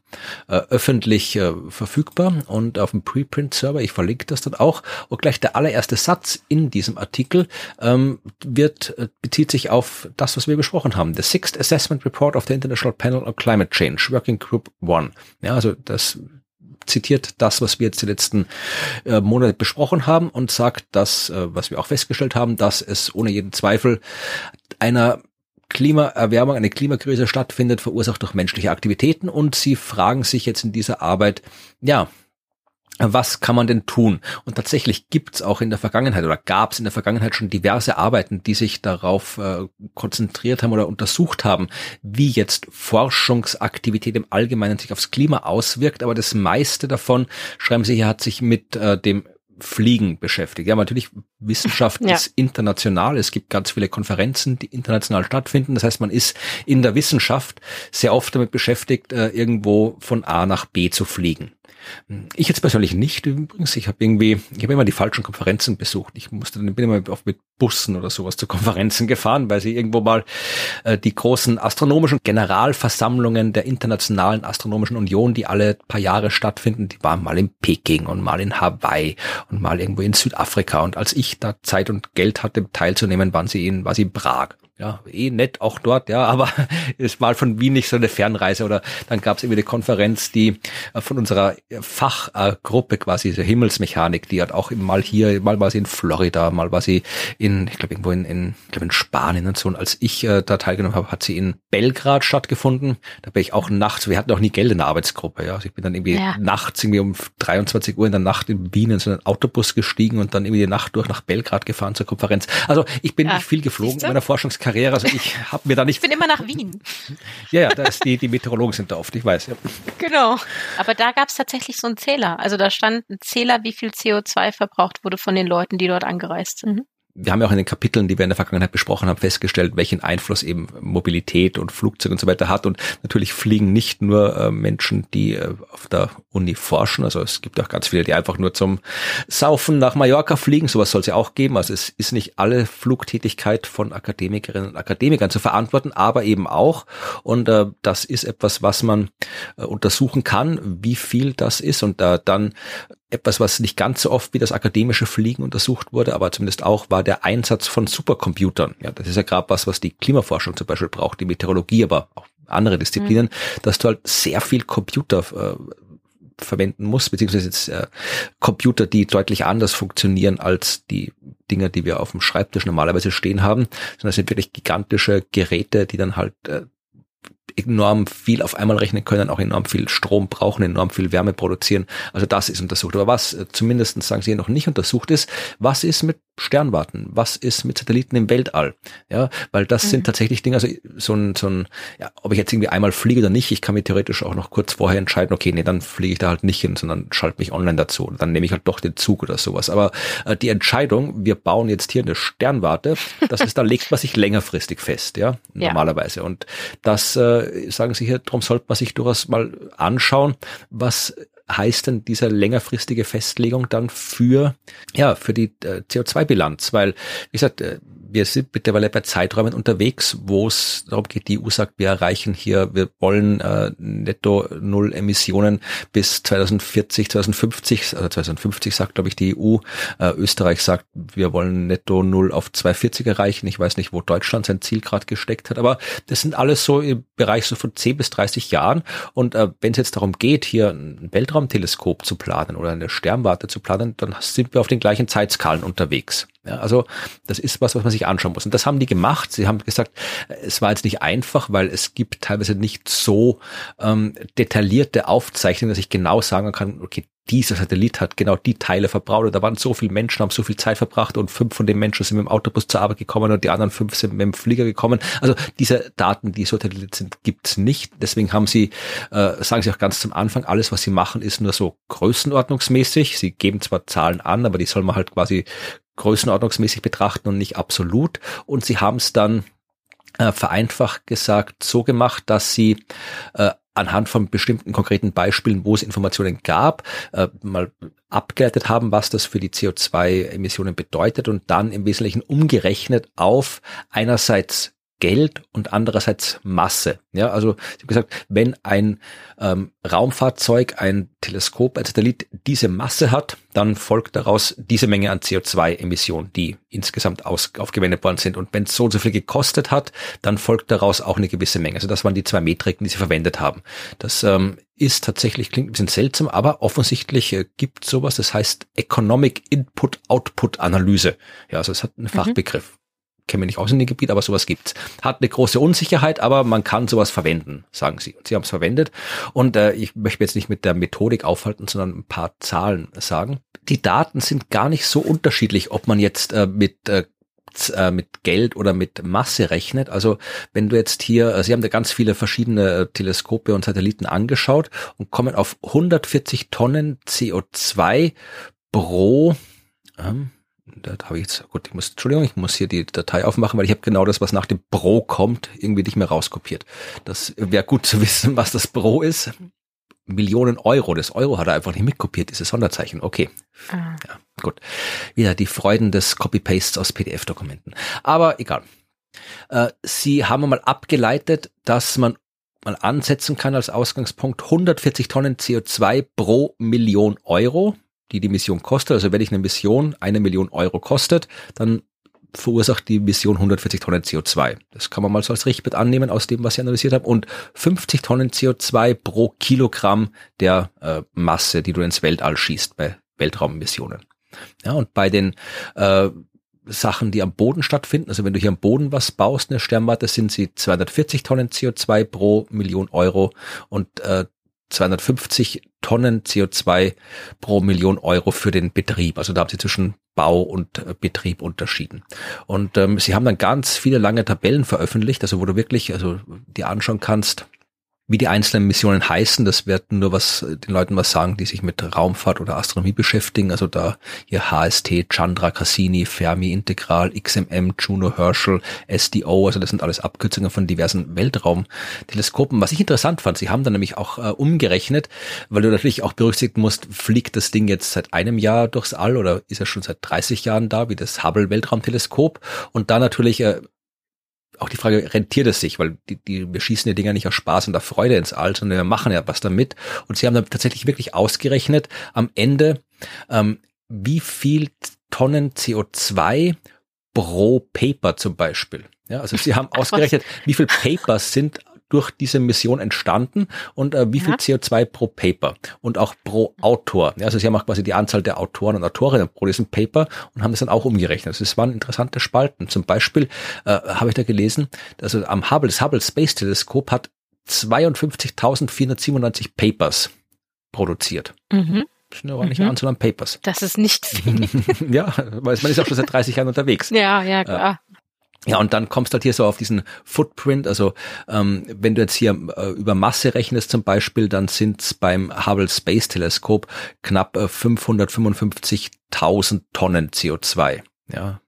B: äh, öffentlich äh, verfügbar und auf dem Preprint-Server, ich verlinke das dann auch, und gleich der allererste Satz in diesem Artikel ähm, wird äh, bezieht sich auf das, was wir besprochen haben, the Sixth Assessment Report of the International Panel on Climate Change, Working Group One. Ja, also das zitiert das, was wir jetzt die letzten äh, Monate besprochen haben und sagt das, äh, was wir auch festgestellt haben, dass es ohne jeden Zweifel einer Klimaerwärmung, eine Klimakrise stattfindet, verursacht durch menschliche Aktivitäten. Und sie fragen sich jetzt in dieser Arbeit, ja, was kann man denn tun? Und tatsächlich gibt's auch in der Vergangenheit oder gab's in der Vergangenheit schon diverse Arbeiten, die sich darauf äh, konzentriert haben oder untersucht haben, wie jetzt Forschungsaktivität im Allgemeinen sich aufs Klima auswirkt. Aber das meiste davon, schreiben Sie hier, hat sich mit äh, dem Fliegen beschäftigt. Ja, natürlich, Wissenschaft ja. ist international. Es gibt ganz viele Konferenzen, die international stattfinden. Das heißt, man ist in der Wissenschaft sehr oft damit beschäftigt, äh, irgendwo von A nach B zu fliegen. Ich jetzt persönlich nicht übrigens. Ich habe irgendwie, ich habe immer die falschen Konferenzen besucht. Ich musste bin immer oft mit Bussen oder sowas zu Konferenzen gefahren, weil sie irgendwo mal äh, die großen astronomischen Generalversammlungen der Internationalen Astronomischen Union, die alle paar Jahre stattfinden, die waren mal in Peking und mal in Hawaii und mal irgendwo in Südafrika. Und als ich da Zeit und Geld hatte, teilzunehmen, waren sie in, war sie in Prag ja, eh nett auch dort, ja, aber ist mal von Wien nicht so eine Fernreise oder dann gab es irgendwie eine Konferenz, die äh, von unserer Fachgruppe quasi, diese Himmelsmechanik, die hat auch mal hier, mal war sie in Florida, mal war sie in, ich glaube irgendwo in, in, ich glaube in Spanien und so. Und als ich äh, da teilgenommen habe, hat sie in Belgrad stattgefunden. Da bin ich auch nachts, wir hatten auch nie Geld in der Arbeitsgruppe, ja. Also ich bin dann irgendwie ja. nachts irgendwie um 23 Uhr in der Nacht in Wien in so einen Autobus gestiegen und dann irgendwie die Nacht durch nach Belgrad gefahren zur Konferenz. Also ich bin ja, nicht viel geflogen in meiner Forschungskarriere Karriere. Also ich habe mir da nicht.
A: Ich bin immer nach Wien.
B: ja, ja, da ist die, die Meteorologen sind da oft, ich weiß. Ja.
A: Genau. Aber da gab es tatsächlich so einen Zähler. Also da stand ein Zähler, wie viel CO2 verbraucht wurde von den Leuten, die dort angereist sind
B: wir haben ja auch in den Kapiteln, die wir in der Vergangenheit besprochen haben, festgestellt, welchen Einfluss eben Mobilität und Flugzeug und so weiter hat. Und natürlich fliegen nicht nur äh, Menschen, die äh, auf der Uni forschen. Also es gibt auch ganz viele, die einfach nur zum Saufen nach Mallorca fliegen. Sowas soll es ja auch geben. Also es ist nicht alle Flugtätigkeit von Akademikerinnen und Akademikern zu verantworten, aber eben auch. Und äh, das ist etwas, was man äh, untersuchen kann, wie viel das ist. Und äh, dann etwas, was nicht ganz so oft wie das akademische Fliegen untersucht wurde, aber zumindest auch war der Einsatz von Supercomputern. Ja, das ist ja gerade was, was die Klimaforschung zum Beispiel braucht, die Meteorologie, aber auch andere Disziplinen, mhm. dass du halt sehr viel Computer äh, verwenden musst, beziehungsweise jetzt äh, Computer, die deutlich anders funktionieren als die Dinger, die wir auf dem Schreibtisch normalerweise stehen haben, sondern es sind wirklich gigantische Geräte, die dann halt äh, enorm viel auf einmal rechnen können, auch enorm viel Strom brauchen, enorm viel Wärme produzieren. Also das ist untersucht. Aber was äh, zumindest sagen Sie noch nicht untersucht ist, was ist mit Sternwarten? Was ist mit Satelliten im Weltall? Ja, weil das mhm. sind tatsächlich Dinge, also so ein, so ein, ja, ob ich jetzt irgendwie einmal fliege oder nicht, ich kann mir theoretisch auch noch kurz vorher entscheiden, okay, nee, dann fliege ich da halt nicht hin, sondern schalte mich online dazu. Dann nehme ich halt doch den Zug oder sowas. Aber äh, die Entscheidung, wir bauen jetzt hier eine Sternwarte, das ist, da legt man sich längerfristig fest, ja, normalerweise. Ja. Und das äh, sagen Sie hier, darum sollte man sich durchaus mal anschauen, was heißt denn diese längerfristige Festlegung dann für, ja, für die äh, CO2-Bilanz? Weil, wie gesagt, äh, wir sind mittlerweile bei Zeiträumen unterwegs, wo es darum geht, die EU sagt, wir erreichen hier, wir wollen äh, netto null Emissionen bis 2040, 2050, also 2050 sagt, glaube ich, die EU. Äh, Österreich sagt, wir wollen netto null auf 240 erreichen. Ich weiß nicht, wo Deutschland sein Ziel gerade gesteckt hat, aber das sind alles so im Bereich so von 10 bis 30 Jahren. Und äh, wenn es jetzt darum geht, hier ein Weltraumteleskop zu planen oder eine Sternwarte zu planen, dann sind wir auf den gleichen Zeitskalen unterwegs. Ja, also das ist was, was man sich anschauen muss. Und das haben die gemacht. Sie haben gesagt, es war jetzt nicht einfach, weil es gibt teilweise nicht so ähm, detaillierte Aufzeichnungen, dass ich genau sagen kann, okay, dieser Satellit hat genau die Teile verbraucht. Und da waren so viele Menschen, haben so viel Zeit verbracht und fünf von den Menschen sind mit dem Autobus zur Arbeit gekommen und die anderen fünf sind mit dem Flieger gekommen. Also diese Daten, die so detailliert sind, gibt's nicht. Deswegen haben sie, äh, sagen sie auch ganz zum Anfang, alles, was sie machen, ist nur so größenordnungsmäßig. Sie geben zwar Zahlen an, aber die soll man halt quasi größenordnungsmäßig betrachten und nicht absolut. Und sie haben es dann äh, vereinfacht gesagt so gemacht, dass sie äh, anhand von bestimmten konkreten Beispielen, wo es Informationen gab, äh, mal abgeleitet haben, was das für die CO2-Emissionen bedeutet und dann im Wesentlichen umgerechnet auf einerseits Geld und andererseits Masse. Ja, also ich habe gesagt, wenn ein ähm, Raumfahrzeug, ein Teleskop, ein Satellit diese Masse hat, dann folgt daraus diese Menge an CO2-Emissionen, die insgesamt aus, aufgewendet worden sind. Und wenn es so und so viel gekostet hat, dann folgt daraus auch eine gewisse Menge. Also das waren die zwei Metriken, die sie verwendet haben. Das ähm, ist tatsächlich, klingt ein bisschen seltsam, aber offensichtlich äh, gibt sowas, das heißt Economic Input-Output-Analyse. Ja, also es hat einen mhm. Kenne mich nicht aus in dem Gebiet, aber sowas gibt's. Hat eine große Unsicherheit, aber man kann sowas verwenden, sagen sie. Und sie haben es verwendet. Und äh, ich möchte jetzt nicht mit der Methodik aufhalten, sondern ein paar Zahlen sagen. Die Daten sind gar nicht so unterschiedlich, ob man jetzt äh, mit äh, äh mit Geld oder mit Masse rechnet. Also wenn du jetzt hier, äh, Sie haben da ganz viele verschiedene äh, Teleskope und Satelliten angeschaut und kommen auf 140 Tonnen CO2 pro, ähm, da habe ich jetzt, gut, ich muss, Entschuldigung, ich muss hier die Datei aufmachen, weil ich habe genau das, was nach dem Pro kommt, irgendwie nicht mehr rauskopiert. Das wäre gut zu wissen, was das Pro ist. Millionen Euro. Das Euro hat er einfach nicht mitkopiert, dieses Sonderzeichen. Okay. Ah. Ja, gut. Wieder die Freuden des Copy-Pastes aus PDF-Dokumenten. Aber egal. Äh, Sie haben mal abgeleitet, dass man mal ansetzen kann als Ausgangspunkt 140 Tonnen CO2 pro Million Euro die die Mission kostet. Also wenn ich eine Mission eine Million Euro kostet, dann verursacht die Mission 140 Tonnen CO2. Das kann man mal so als Richtwert annehmen aus dem, was ich analysiert habe. Und 50 Tonnen CO2 pro Kilogramm der äh, Masse, die du ins Weltall schießt bei Weltraummissionen. Ja, und bei den äh, Sachen, die am Boden stattfinden, also wenn du hier am Boden was baust, eine Sternwarte, sind sie 240 Tonnen CO2 pro Million Euro und äh, 250 Tonnen CO2 pro Million Euro für den Betrieb. Also da haben sie zwischen Bau und äh, Betrieb unterschieden. Und ähm, sie haben dann ganz viele lange Tabellen veröffentlicht, also wo du wirklich also dir anschauen kannst, wie die einzelnen Missionen heißen, das wird nur was den Leuten was sagen, die sich mit Raumfahrt oder Astronomie beschäftigen. Also da hier HST, Chandra, Cassini, Fermi, Integral, XMM, Juno, Herschel, SDO, also das sind alles Abkürzungen von diversen Weltraumteleskopen. Was ich interessant fand, sie haben dann nämlich auch äh, umgerechnet, weil du natürlich auch berücksichtigen musst, fliegt das Ding jetzt seit einem Jahr durchs All oder ist er schon seit 30 Jahren da, wie das Hubble Weltraumteleskop und da natürlich äh, auch die Frage, rentiert es sich? Weil die, die, wir schießen die Dinger nicht aus Spaß und der Freude ins All, sondern wir machen ja was damit. Und sie haben dann tatsächlich wirklich ausgerechnet am Ende, ähm, wie viel Tonnen CO2 pro Paper zum Beispiel. Ja, also sie haben ausgerechnet, wie viel Papers sind durch diese Mission entstanden und äh, wie viel ja. CO2 pro Paper und auch pro Autor. Ja, also sie haben auch quasi die Anzahl der Autoren und Autorinnen pro diesem Paper und haben das dann auch umgerechnet. Also es waren interessante Spalten. Zum Beispiel äh, habe ich da gelesen, also am Hubble, das Hubble Space Teleskop hat 52.497 Papers produziert. Mhm. Das ist eine ordentliche mhm. Anzahl an Papers.
A: Das ist nicht viel.
B: ja, weil man ist auch schon seit 30 Jahren unterwegs.
A: Ja, ja, klar.
B: Ja, und dann kommst du halt hier so auf diesen Footprint. Also ähm, wenn du jetzt hier äh, über Masse rechnest zum Beispiel, dann sind es beim Hubble Space Teleskop knapp äh, 555.000 Tonnen CO2. Ja,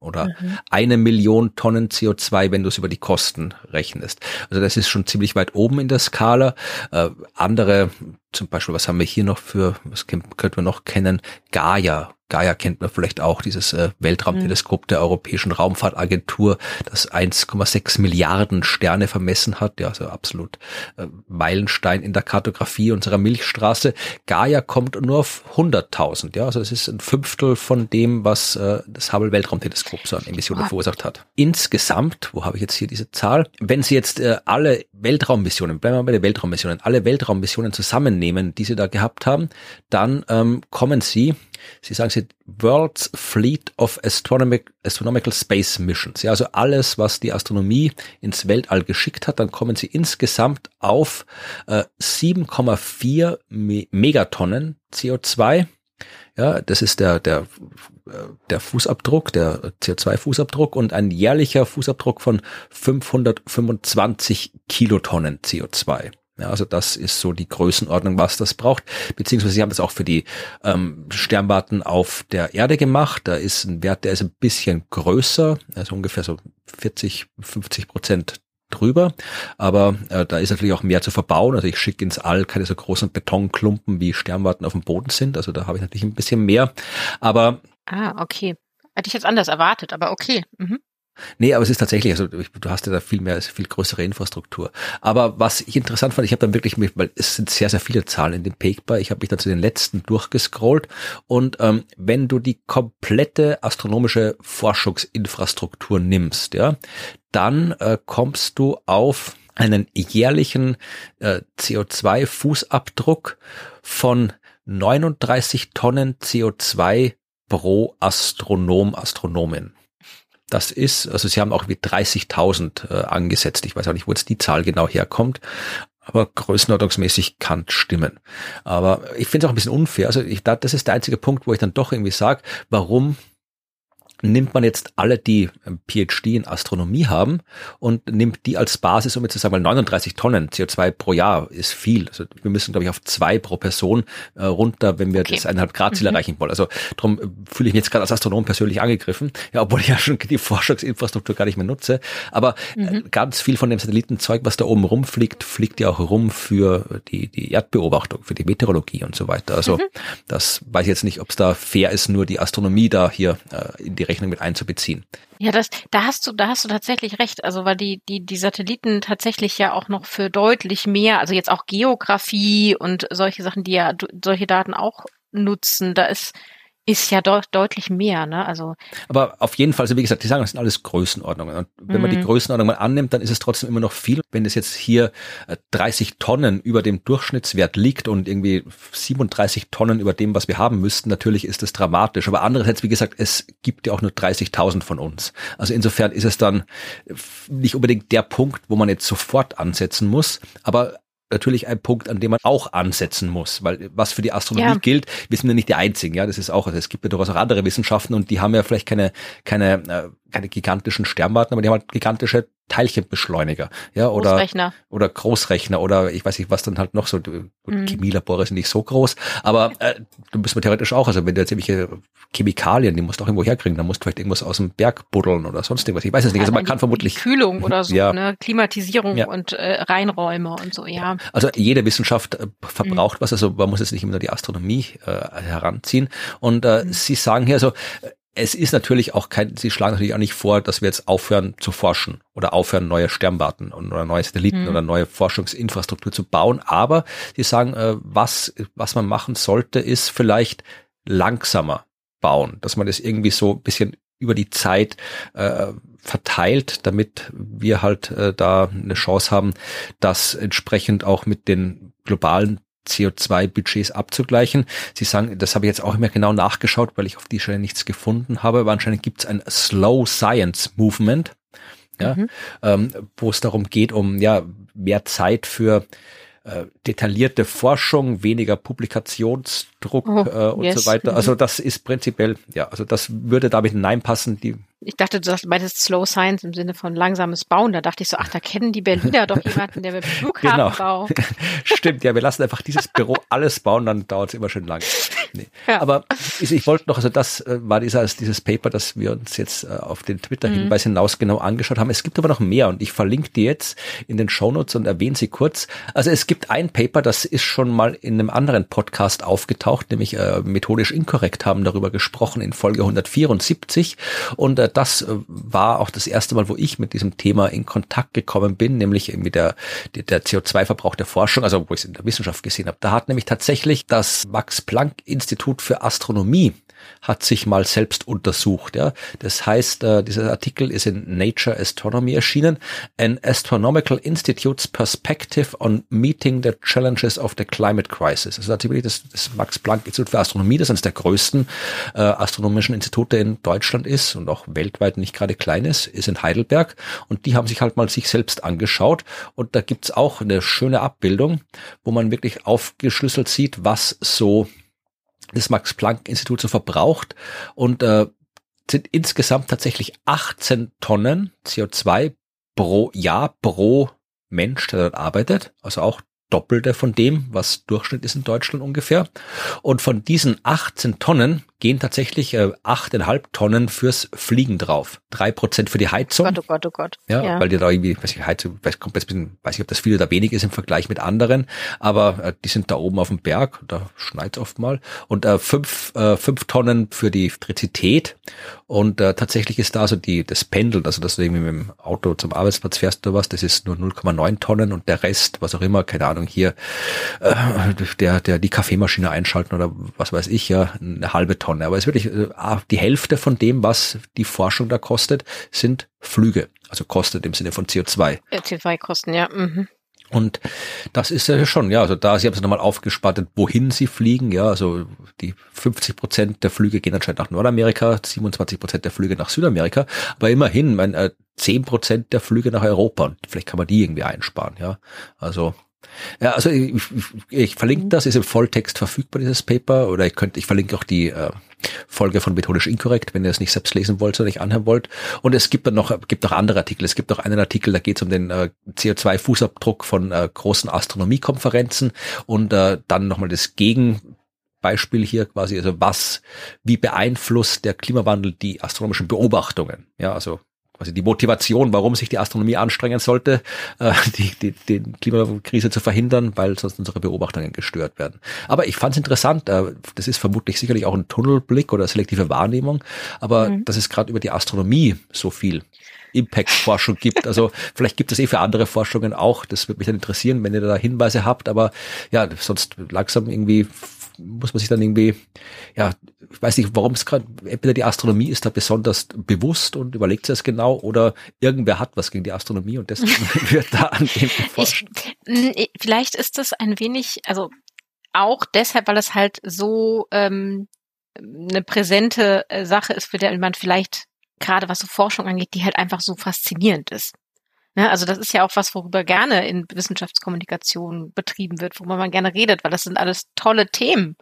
B: oder mhm. eine Million Tonnen CO2, wenn du es über die Kosten rechnest. Also das ist schon ziemlich weit oben in der Skala. Äh, andere, zum Beispiel, was haben wir hier noch für, was könnten wir noch kennen? Gaia Gaia kennt man vielleicht auch, dieses äh, Weltraumteleskop der Europäischen Raumfahrtagentur, das 1,6 Milliarden Sterne vermessen hat, ja, also absolut äh, Meilenstein in der Kartografie unserer Milchstraße. Gaia kommt nur auf 100.000, ja, also es ist ein Fünftel von dem, was äh, das Hubble Weltraumteleskop so an Emissionen oh. verursacht hat. Insgesamt, wo habe ich jetzt hier diese Zahl? Wenn Sie jetzt äh, alle Weltraummissionen, bleiben wir bei den Weltraummissionen, alle Weltraummissionen zusammennehmen, die Sie da gehabt haben, dann ähm, kommen Sie Sie sagen sie World's Fleet of Astronomic, Astronomical Space Missions. Ja, also alles, was die Astronomie ins Weltall geschickt hat, dann kommen sie insgesamt auf äh, 7,4 Megatonnen CO2. Ja, das ist der, der, der Fußabdruck, der CO2-Fußabdruck und ein jährlicher Fußabdruck von 525 Kilotonnen CO2. Ja, also das ist so die Größenordnung, was das braucht. Beziehungsweise sie haben das auch für die ähm, Sternwarten auf der Erde gemacht. Da ist ein Wert, der ist ein bisschen größer, also ungefähr so 40, 50 Prozent drüber. Aber äh, da ist natürlich auch mehr zu verbauen. Also ich schicke ins All keine so großen Betonklumpen wie Sternwarten auf dem Boden sind. Also da habe ich natürlich ein bisschen mehr. Aber
A: Ah, okay. Hätte ich jetzt anders erwartet, aber okay. Mhm.
B: Nee, aber es ist tatsächlich, also du hast ja da viel mehr, viel größere Infrastruktur. Aber was ich interessant fand, ich habe dann wirklich, weil es sind sehr, sehr viele Zahlen in dem Paper, ich habe mich dann zu den letzten durchgescrollt und ähm, wenn du die komplette astronomische Forschungsinfrastruktur nimmst, ja, dann äh, kommst du auf einen jährlichen äh, CO2-Fußabdruck von 39 Tonnen CO2 pro Astronom, Astronomin. Das ist, also sie haben auch wie 30.000 äh, angesetzt. Ich weiß auch nicht, wo jetzt die Zahl genau herkommt. Aber größenordnungsmäßig kann stimmen. Aber ich finde es auch ein bisschen unfair. Also ich, das ist der einzige Punkt, wo ich dann doch irgendwie sage, warum nimmt man jetzt alle, die PhD in Astronomie haben und nimmt die als Basis, um jetzt zu sagen, weil 39 Tonnen CO2 pro Jahr ist viel. Also wir müssen, glaube ich, auf zwei pro Person äh, runter, wenn wir okay. das eineinhalb Grad Ziel mhm. erreichen wollen. Also darum äh, fühle ich mich jetzt gerade als Astronom persönlich angegriffen, ja, obwohl ich ja schon die Forschungsinfrastruktur gar nicht mehr nutze. Aber äh, mhm. ganz viel von dem Satellitenzeug, was da oben rumfliegt, fliegt ja auch rum für die, die Erdbeobachtung, für die Meteorologie und so weiter. Also mhm. das weiß ich jetzt nicht, ob es da fair ist, nur die Astronomie da hier äh, in die Rechnung mit einzubeziehen.
A: Ja, das, da hast du, da hast du tatsächlich recht. Also weil die, die, die Satelliten tatsächlich ja auch noch für deutlich mehr, also jetzt auch Geografie und solche Sachen, die ja solche Daten auch nutzen, da ist ist ja de deutlich mehr, ne? Also.
B: Aber auf jeden Fall, also wie gesagt, die sagen, das sind alles Größenordnungen. Und wenn mhm. man die mhm. Größenordnung mal annimmt, dann ist es trotzdem immer noch viel. Wenn es jetzt hier 30 äh, Tonnen über dem Durchschnittswert liegt und irgendwie 37 Tonnen über dem, was wir haben müssten, natürlich ist das dramatisch. Aber andererseits, wie gesagt, es gibt ja auch nur 30.000 von uns. Also insofern ist es dann nicht unbedingt der Punkt, wo man jetzt sofort ansetzen muss. Aber natürlich ein Punkt, an dem man auch ansetzen muss, weil was für die Astronomie ja. gilt, wir sind ja nicht die einzigen, ja, das ist auch, also es gibt ja durchaus auch andere Wissenschaften und die haben ja vielleicht keine keine äh, keine gigantischen Sternwarten, aber die haben halt gigantische Teilchenbeschleuniger, ja, oder Großrechner. oder Großrechner oder ich weiß nicht, was dann halt noch so mhm. Chemielabore sind nicht so groß, aber äh, du müssen wir theoretisch auch, also wenn du jetzt irgendwelche Chemikalien, die musst du auch irgendwo herkriegen, dann musst du vielleicht irgendwas aus dem Berg buddeln oder sonst irgendwas. Ich weiß es nicht, also man kann vermutlich
A: Kühlung oder so, ja. ne, Klimatisierung ja. und äh, Reinräume und so, ja.
B: Also jede Wissenschaft äh, verbraucht mhm. was, also man muss jetzt nicht immer nur die Astronomie äh, heranziehen und äh, mhm. sie sagen hier so es ist natürlich auch kein, sie schlagen natürlich auch nicht vor, dass wir jetzt aufhören zu forschen oder aufhören, neue Sternwarten oder neue Satelliten mhm. oder neue Forschungsinfrastruktur zu bauen. Aber sie sagen, äh, was, was man machen sollte, ist vielleicht langsamer bauen, dass man das irgendwie so ein bisschen über die Zeit äh, verteilt, damit wir halt äh, da eine Chance haben, das entsprechend auch mit den globalen CO2-Budgets abzugleichen. Sie sagen, das habe ich jetzt auch immer genau nachgeschaut, weil ich auf die Stelle nichts gefunden habe, aber anscheinend gibt es ein Slow Science Movement, ja, mhm. ähm, wo es darum geht, um ja mehr Zeit für äh, detaillierte Forschung, weniger Publikationsdruck oh, äh, und yes. so weiter. Also mhm. das ist prinzipiell, ja, also das würde damit hineinpassen. Die
A: ich dachte, du meintest Slow Science im Sinne von langsames Bauen. Da dachte ich so, ach, da kennen die Berliner doch jemanden, der mit Flughafen genau. baut.
B: Stimmt, ja, wir lassen einfach dieses Büro alles bauen, dann dauert es immer schön lang. Nee. Ja. Aber ich, ich wollte noch, also das äh, war dieses, dieses Paper, das wir uns jetzt äh, auf den Twitter-Hinweis mhm. hinaus genau angeschaut haben. Es gibt aber noch mehr und ich verlinke die jetzt in den Shownotes und erwähne sie kurz. Also es gibt ein Paper, das ist schon mal in einem anderen Podcast aufgetaucht, nämlich äh, methodisch inkorrekt haben darüber gesprochen in Folge 174 und äh, das äh, war auch das erste Mal, wo ich mit diesem Thema in Kontakt gekommen bin, nämlich mit der, der CO2-Verbrauch der Forschung, also wo ich es in der Wissenschaft gesehen habe. Da hat nämlich tatsächlich das Max-Planck-Institut für Astronomie hat sich mal selbst untersucht. Ja. Das heißt, äh, dieser Artikel ist in Nature Astronomy erschienen. An Astronomical Institute's Perspective on Meeting the Challenges of the Climate Crisis. Also tatsächlich das, das Max-Planck-Institut für Astronomie, das eines der größten äh, astronomischen Institute in Deutschland ist und auch weltweit nicht gerade klein ist, ist in Heidelberg. Und die haben sich halt mal sich selbst angeschaut. Und da gibt's auch eine schöne Abbildung, wo man wirklich aufgeschlüsselt sieht, was so das Max-Planck-Institut so verbraucht und äh, sind insgesamt tatsächlich 18 Tonnen CO2 pro Jahr pro Mensch, der dort arbeitet. Also auch Doppelte von dem, was Durchschnitt ist in Deutschland ungefähr. Und von diesen 18 Tonnen gehen tatsächlich äh, achteinhalb Tonnen fürs Fliegen drauf. Drei Prozent für die Heizung.
A: Oh Gott, oh Gott, oh Gott.
B: Ja, ja. weil die da irgendwie, weiß ich, Heizung, weiß, kommt jetzt ein bisschen, weiß ich, ob das viel oder wenig ist im Vergleich mit anderen, aber äh, die sind da oben auf dem Berg, da schneit oft mal. Und äh, fünf, äh, fünf Tonnen für die Elektrizität. Und äh, tatsächlich ist da so die, das Pendeln, also dass du irgendwie mit dem Auto zum Arbeitsplatz fährst oder was, das ist nur 0,9 Tonnen und der Rest, was auch immer, keine Ahnung, hier, äh, der, der die Kaffeemaschine einschalten oder was weiß ich, ja, eine halbe Tonne. Aber es ist wirklich äh, die Hälfte von dem, was die Forschung da kostet, sind Flüge. Also kostet im Sinne von CO2.
A: CO2-Kosten, ja. Mhm.
B: Und das ist ja schon, ja, also da, Sie haben es nochmal aufgespaltet, wohin Sie fliegen, ja, also die 50 Prozent der Flüge gehen anscheinend nach Nordamerika, 27 Prozent der Flüge nach Südamerika, aber immerhin, mein, äh, 10 Prozent der Flüge nach Europa und vielleicht kann man die irgendwie einsparen, ja, also ja, also ich, ich, ich verlinke das, ist im Volltext verfügbar, dieses Paper, oder ich könnte, ich verlinke auch die äh, Folge von Methodisch Inkorrekt, wenn ihr es nicht selbst lesen wollt oder nicht anhören wollt. Und es gibt dann noch, gibt auch andere Artikel. Es gibt auch einen Artikel, da geht es um den äh, CO2-Fußabdruck von äh, großen Astronomiekonferenzen und äh, dann nochmal das Gegenbeispiel hier quasi, also was, wie beeinflusst der Klimawandel die astronomischen Beobachtungen? Ja, also quasi die Motivation, warum sich die Astronomie anstrengen sollte, äh, die, die, die Klimakrise zu verhindern, weil sonst unsere Beobachtungen gestört werden. Aber ich fand es interessant, äh, das ist vermutlich sicherlich auch ein Tunnelblick oder selektive Wahrnehmung, aber mhm. dass es gerade über die Astronomie so viel Impact-Forschung gibt. Also vielleicht gibt es eh für andere Forschungen auch. Das würde mich dann interessieren, wenn ihr da Hinweise habt. Aber ja, sonst langsam irgendwie muss man sich dann irgendwie, ja, ich weiß nicht, warum es gerade, entweder die Astronomie ist da besonders bewusst und überlegt sich das genau oder irgendwer hat was gegen die Astronomie und deswegen wird da an dem geforscht.
A: Ich, vielleicht ist das ein wenig, also auch deshalb, weil es halt so ähm, eine präsente äh, Sache ist, für der man vielleicht gerade was so Forschung angeht, die halt einfach so faszinierend ist. Ne? Also das ist ja auch was, worüber gerne in Wissenschaftskommunikation betrieben wird, worüber man gerne redet, weil das sind alles tolle Themen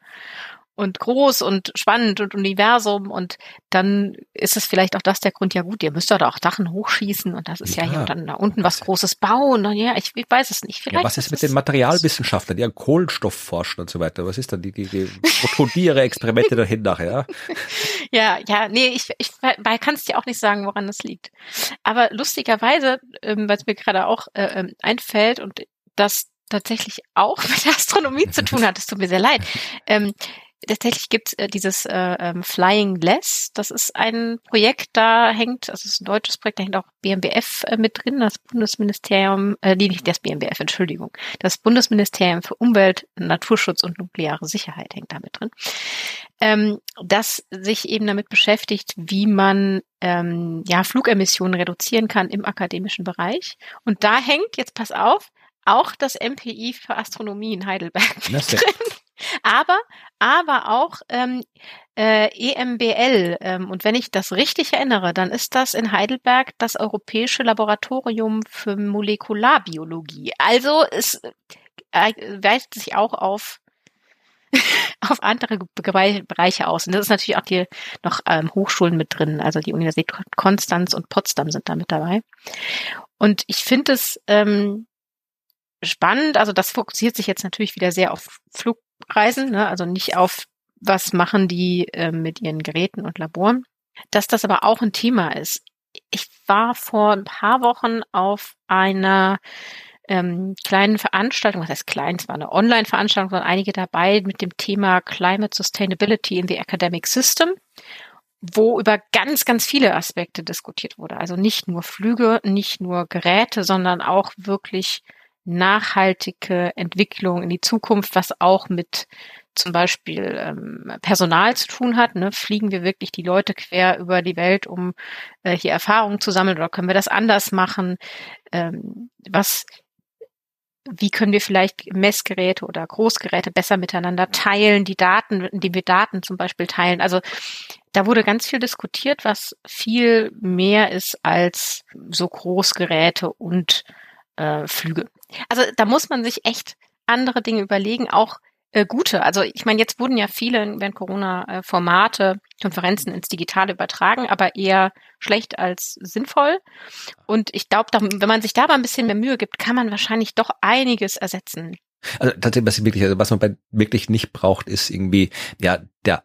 A: und groß und spannend und Universum und dann ist es vielleicht auch das der Grund, ja gut, ihr müsst doch auch Dachen hochschießen und das ist ja, ja hier und dann da unten was Großes bauen und ja, ich, ich weiß es nicht.
B: Vielleicht ja, was ist mit den Materialwissenschaftlern, die an Kohlenstoff forschen und so weiter? Was ist dann die, die, die wo ihre Experimente dahin nachher?
A: Ja? ja, ja, nee, ich, ich kann es dir auch nicht sagen, woran das liegt. Aber lustigerweise, ähm, weil es mir gerade auch äh, ähm, einfällt und das tatsächlich auch mit Astronomie zu tun hat, es tut mir sehr leid. Ähm, tatsächlich gibt es äh, dieses äh, ähm, Flying Less. Das ist ein Projekt, da hängt, also es ist ein deutsches Projekt, da hängt auch BMBF äh, mit drin, das Bundesministerium, äh, nee, nicht das BMBF, Entschuldigung, das Bundesministerium für Umwelt, Naturschutz und nukleare Sicherheit hängt da mit drin, ähm, das sich eben damit beschäftigt, wie man ähm, ja Flugemissionen reduzieren kann im akademischen Bereich. Und da hängt, jetzt pass auf, auch das MPI für Astronomie in Heidelberg mit drin. Aber, aber auch ähm, äh, EMBL. Ähm, und wenn ich das richtig erinnere, dann ist das in Heidelberg das Europäische Laboratorium für Molekularbiologie. Also es äh, weitet sich auch auf auf andere Bereiche aus. Und das ist natürlich auch die noch ähm, Hochschulen mit drin. Also die Universität Konstanz und Potsdam sind da mit dabei. Und ich finde es ähm, spannend. Also das fokussiert sich jetzt natürlich wieder sehr auf Flug Reisen, ne? also nicht auf, was machen die äh, mit ihren Geräten und Laboren. Dass das aber auch ein Thema ist. Ich war vor ein paar Wochen auf einer ähm, kleinen Veranstaltung, was heißt klein, es war eine Online-Veranstaltung, waren einige dabei mit dem Thema Climate Sustainability in the Academic System, wo über ganz, ganz viele Aspekte diskutiert wurde. Also nicht nur Flüge, nicht nur Geräte, sondern auch wirklich nachhaltige Entwicklung in die Zukunft, was auch mit zum Beispiel ähm, Personal zu tun hat. Ne? Fliegen wir wirklich die Leute quer über die Welt, um äh, hier Erfahrungen zu sammeln oder können wir das anders machen? Ähm, was wie können wir vielleicht Messgeräte oder Großgeräte besser miteinander teilen, die Daten, indem wir Daten zum Beispiel teilen. Also da wurde ganz viel diskutiert, was viel mehr ist als so Großgeräte und äh, Flüge. Also da muss man sich echt andere Dinge überlegen, auch äh, gute. Also ich meine, jetzt wurden ja viele während Corona äh, Formate, Konferenzen ins Digitale übertragen, aber eher schlecht als sinnvoll. Und ich glaube, wenn man sich da mal ein bisschen mehr Mühe gibt, kann man wahrscheinlich doch einiges ersetzen.
B: Also tatsächlich, was, wirklich, also was man bei wirklich nicht braucht, ist irgendwie ja der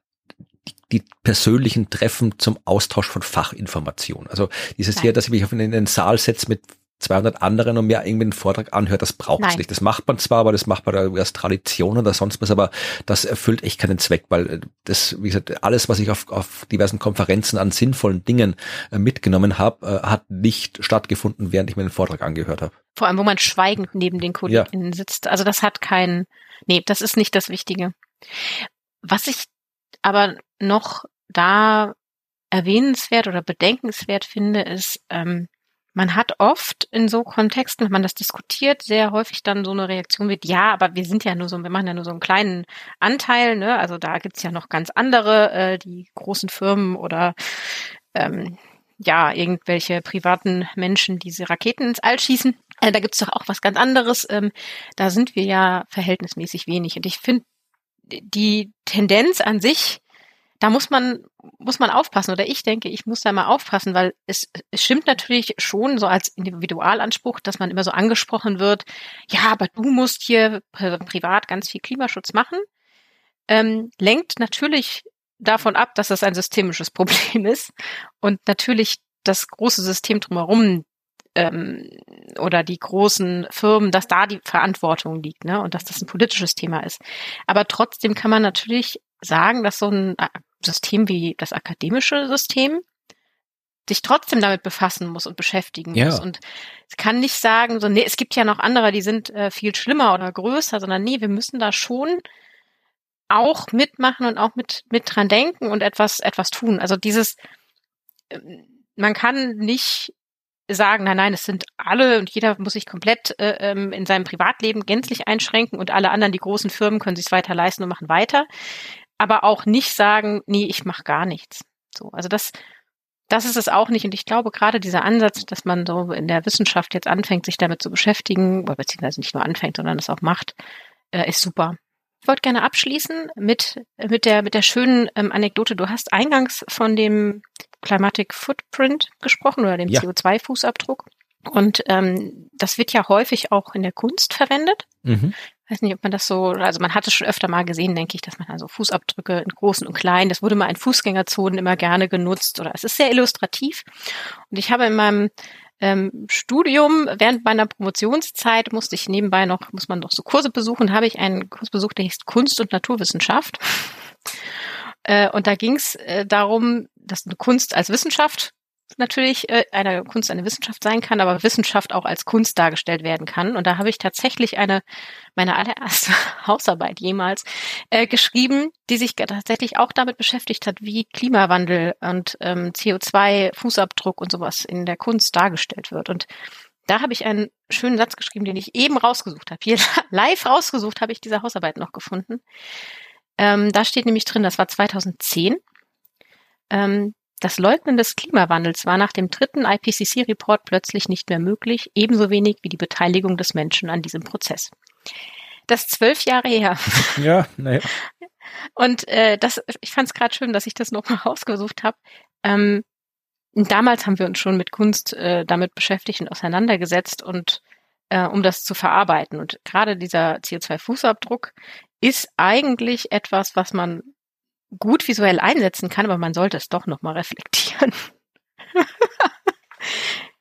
B: die persönlichen Treffen zum Austausch von Fachinformationen. Also dieses
A: Nein.
B: hier, dass ich mich auf in den Saal setze mit 200 anderen und mir irgendwie einen Vortrag anhört, das braucht es nicht. Das macht man zwar, aber das macht man als Tradition oder sonst was, aber das erfüllt echt keinen Zweck, weil das, wie gesagt, alles, was ich auf, auf diversen Konferenzen an sinnvollen Dingen äh, mitgenommen habe, äh, hat nicht stattgefunden, während ich mir den Vortrag angehört habe.
A: Vor allem, wo man schweigend neben den KollegInnen sitzt. Also das hat keinen, nee, das ist nicht das Wichtige. Was ich aber noch da erwähnenswert oder bedenkenswert finde, ist, ähm, man hat oft in so Kontexten, wenn man das diskutiert, sehr häufig dann so eine Reaktion wird, ja, aber wir sind ja nur so, wir machen ja nur so einen kleinen Anteil, ne? Also da gibt's ja noch ganz andere, äh, die großen Firmen oder ähm, ja, irgendwelche privaten Menschen, die diese Raketen ins All schießen. Äh, da gibt's doch auch was ganz anderes. Ähm, da sind wir ja verhältnismäßig wenig. Und ich finde, die Tendenz an sich, da muss man, muss man aufpassen. Oder ich denke, ich muss da mal aufpassen, weil es, es stimmt natürlich schon so als Individualanspruch, dass man immer so angesprochen wird, ja, aber du musst hier pri- privat ganz viel Klimaschutz machen. Ähm, lenkt natürlich davon ab, dass das ein systemisches Problem ist und natürlich das große System drumherum ähm, oder die großen Firmen, dass da die Verantwortung liegt, ne, und dass das ein politisches Thema ist. Aber trotzdem kann man natürlich sagen, dass so ein System wie das akademische System sich trotzdem damit befassen muss und beschäftigen
B: Ja.
A: muss und es kann nicht sagen, so nee, es gibt ja noch andere, die sind äh, viel schlimmer oder größer, sondern nee, wir müssen da schon auch mitmachen und auch mit mit dran denken und etwas etwas tun. Also dieses ähm, man kann nicht sagen, nein, nein, es sind alle und jeder muss sich komplett äh, ähm, in seinem Privatleben gänzlich einschränken und alle anderen, die großen Firmen, können sich weiter leisten und machen weiter. Aber auch nicht sagen, nee, ich mache gar nichts. So, also das, das ist es auch nicht. Und ich glaube, gerade dieser Ansatz, dass man so in der Wissenschaft jetzt anfängt, sich damit zu beschäftigen, oder beziehungsweise nicht nur anfängt, sondern es auch macht, äh, ist super. Ich wollte gerne abschließen mit, mit der, mit der schönen ähm, Anekdote. Du hast eingangs von dem Climatic Footprint gesprochen oder dem
B: Ja.
A: CO2-Fußabdruck. Und ähm, das wird ja häufig auch in der Kunst verwendet.
B: Mhm.
A: Weiß nicht, ob man das so, also man hat es schon öfter mal gesehen, denke ich, dass man also Fußabdrücke in großen und kleinen, das wurde mal in Fußgängerzonen immer gerne genutzt oder es ist sehr illustrativ. Und ich habe in meinem ähm, Studium während meiner Promotionszeit musste ich nebenbei noch, muss man noch so Kurse besuchen, habe ich einen Kurs besucht, der hieß Kunst und Naturwissenschaft. Äh, und da ging es äh, darum, dass eine Kunst als Wissenschaft natürlich äh, eine Kunst eine Wissenschaft sein kann, aber Wissenschaft auch als Kunst dargestellt werden kann. Und da habe ich tatsächlich eine meine allererste Hausarbeit jemals äh, geschrieben, die sich tatsächlich auch damit beschäftigt hat, wie Klimawandel und ähm, CO2-Fußabdruck und sowas in der Kunst dargestellt wird. Und da habe ich einen schönen Satz geschrieben, den ich eben rausgesucht habe. Hier live rausgesucht habe ich diese Hausarbeit noch gefunden. Ähm, da steht nämlich drin, das war 2010. Ähm, das Leugnen des Klimawandels war nach dem dritten IPCC-Report plötzlich nicht mehr möglich, ebenso wenig wie die Beteiligung des Menschen an diesem Prozess. Das ist zwölf Jahre her.
B: Ja, naja.
A: Und äh, das, ich fand es gerade schön, dass ich das nochmal rausgesucht habe. Ähm, damals haben wir uns schon mit Kunst äh, damit beschäftigt und auseinandergesetzt und äh, um das zu verarbeiten. Und gerade dieser CO2-Fußabdruck ist eigentlich etwas, was man gut visuell einsetzen kann, aber man sollte es doch nochmal reflektieren.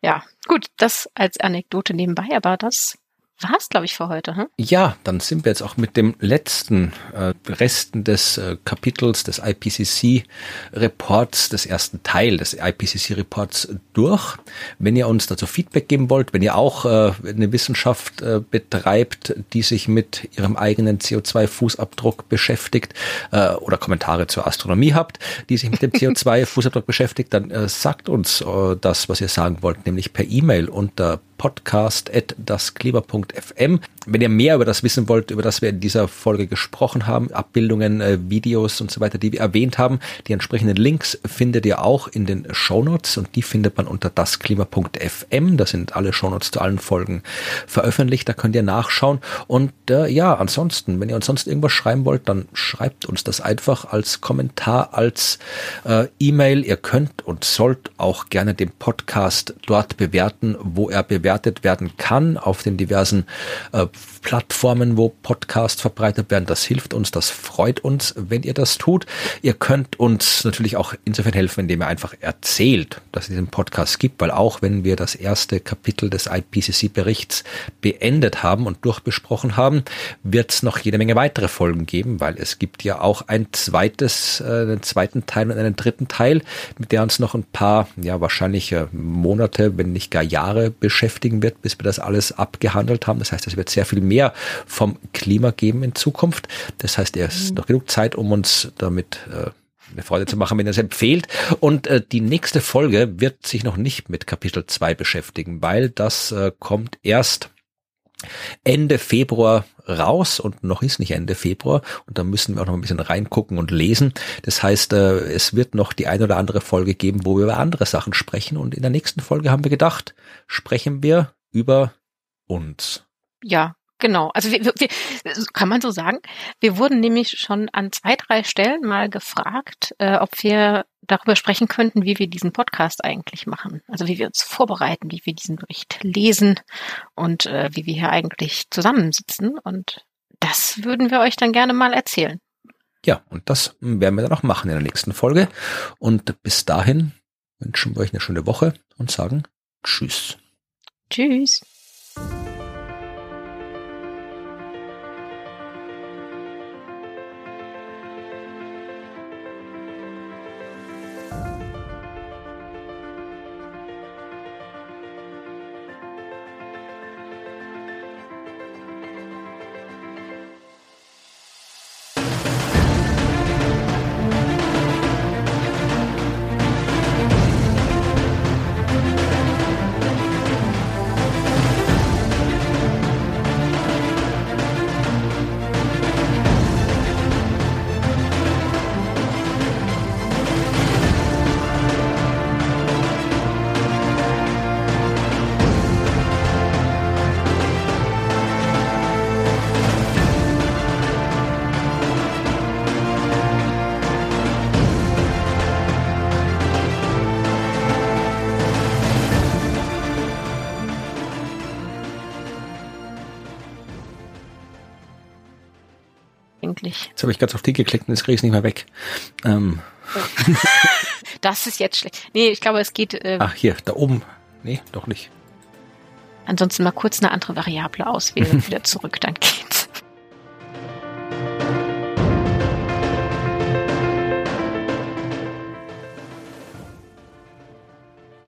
A: ja, gut, das als Anekdote nebenbei, aber das war's, glaube ich, für heute. Hm?
B: Ja, dann sind wir jetzt auch mit dem letzten äh, Resten des äh, Kapitels des IPCC-Reports, des ersten Teil des IPCC-Reports durch. Wenn ihr uns dazu Feedback geben wollt, wenn ihr auch äh, eine Wissenschaft äh, betreibt, die sich mit ihrem eigenen CO2-Fußabdruck beschäftigt äh, oder Kommentare zur Astronomie habt, die sich mit dem CO2-Fußabdruck beschäftigt, dann äh, sagt uns äh, das, was ihr sagen wollt, nämlich per E-Mail unter podcast.dasklima.fm. Wenn ihr mehr über das wissen wollt, über das wir in dieser Folge gesprochen haben, Abbildungen, äh, Videos und so weiter, die wir erwähnt haben, die entsprechenden Links findet ihr auch in den Shownotes und die findet man unter dasklima.fm. Da sind alle Shownotes zu allen Folgen veröffentlicht, da könnt ihr nachschauen. Und äh, ja, ansonsten, wenn ihr uns sonst irgendwas schreiben wollt, dann schreibt uns das einfach als Kommentar, als äh, E-Mail. Ihr könnt und sollt auch gerne den Podcast dort bewerten, wo er bewertet werden kann, auf den diversen äh, Plattformen, wo Podcasts verbreitet werden. Das hilft uns, das freut uns, wenn ihr das tut. Ihr könnt uns natürlich auch insofern helfen, indem ihr einfach erzählt, dass es diesen Podcast gibt, weil auch wenn wir das erste Kapitel des IPCC-Berichts beendet haben und durchbesprochen haben, wird es noch jede Menge weitere Folgen geben, weil es gibt ja auch ein zweites, äh, einen zweiten Teil und einen dritten Teil, mit der uns noch ein paar, ja wahrscheinlich Monate, wenn nicht gar Jahre beschäftigen wird, bis wir das alles abgehandelt haben. Das heißt, es wird sehr viel mehr vom Klima geben in Zukunft. Das heißt, es ist mhm. noch genug Zeit, um uns damit äh, eine Freude zu machen, wenn ihr es empfehlt. Und äh, die nächste Folge wird sich noch nicht mit Kapitel 2 beschäftigen, weil das äh, kommt erst Ende Februar raus und noch ist nicht Ende Februar und da müssen wir auch noch ein bisschen reingucken und lesen. Das heißt, äh, es wird noch die eine oder andere Folge geben, wo wir über andere Sachen sprechen und in der nächsten Folge haben wir gedacht, sprechen wir über uns.
A: Ja, Genau, also wir, wir, kann man so sagen, wir wurden nämlich schon an zwei, drei Stellen mal gefragt, äh, ob wir darüber sprechen könnten, wie wir diesen Podcast eigentlich machen. Also wie wir uns vorbereiten, wie wir diesen Bericht lesen und äh, wie wir hier eigentlich zusammensitzen. Und das würden wir euch dann gerne mal erzählen.
B: Ja, und das werden wir dann auch machen in der nächsten Folge. Und bis dahin wünschen wir euch eine schöne Woche und sagen Tschüss.
A: Tschüss.
B: Auf die geklickt und jetzt kriege ich es nicht mehr weg. Ähm.
A: das ist jetzt schlecht. Nee, ich glaube, es geht.
B: Äh, Ach, hier, da oben. Nee, doch nicht.
A: Ansonsten mal kurz eine andere Variable auswählen und wieder zurück, dann geht's.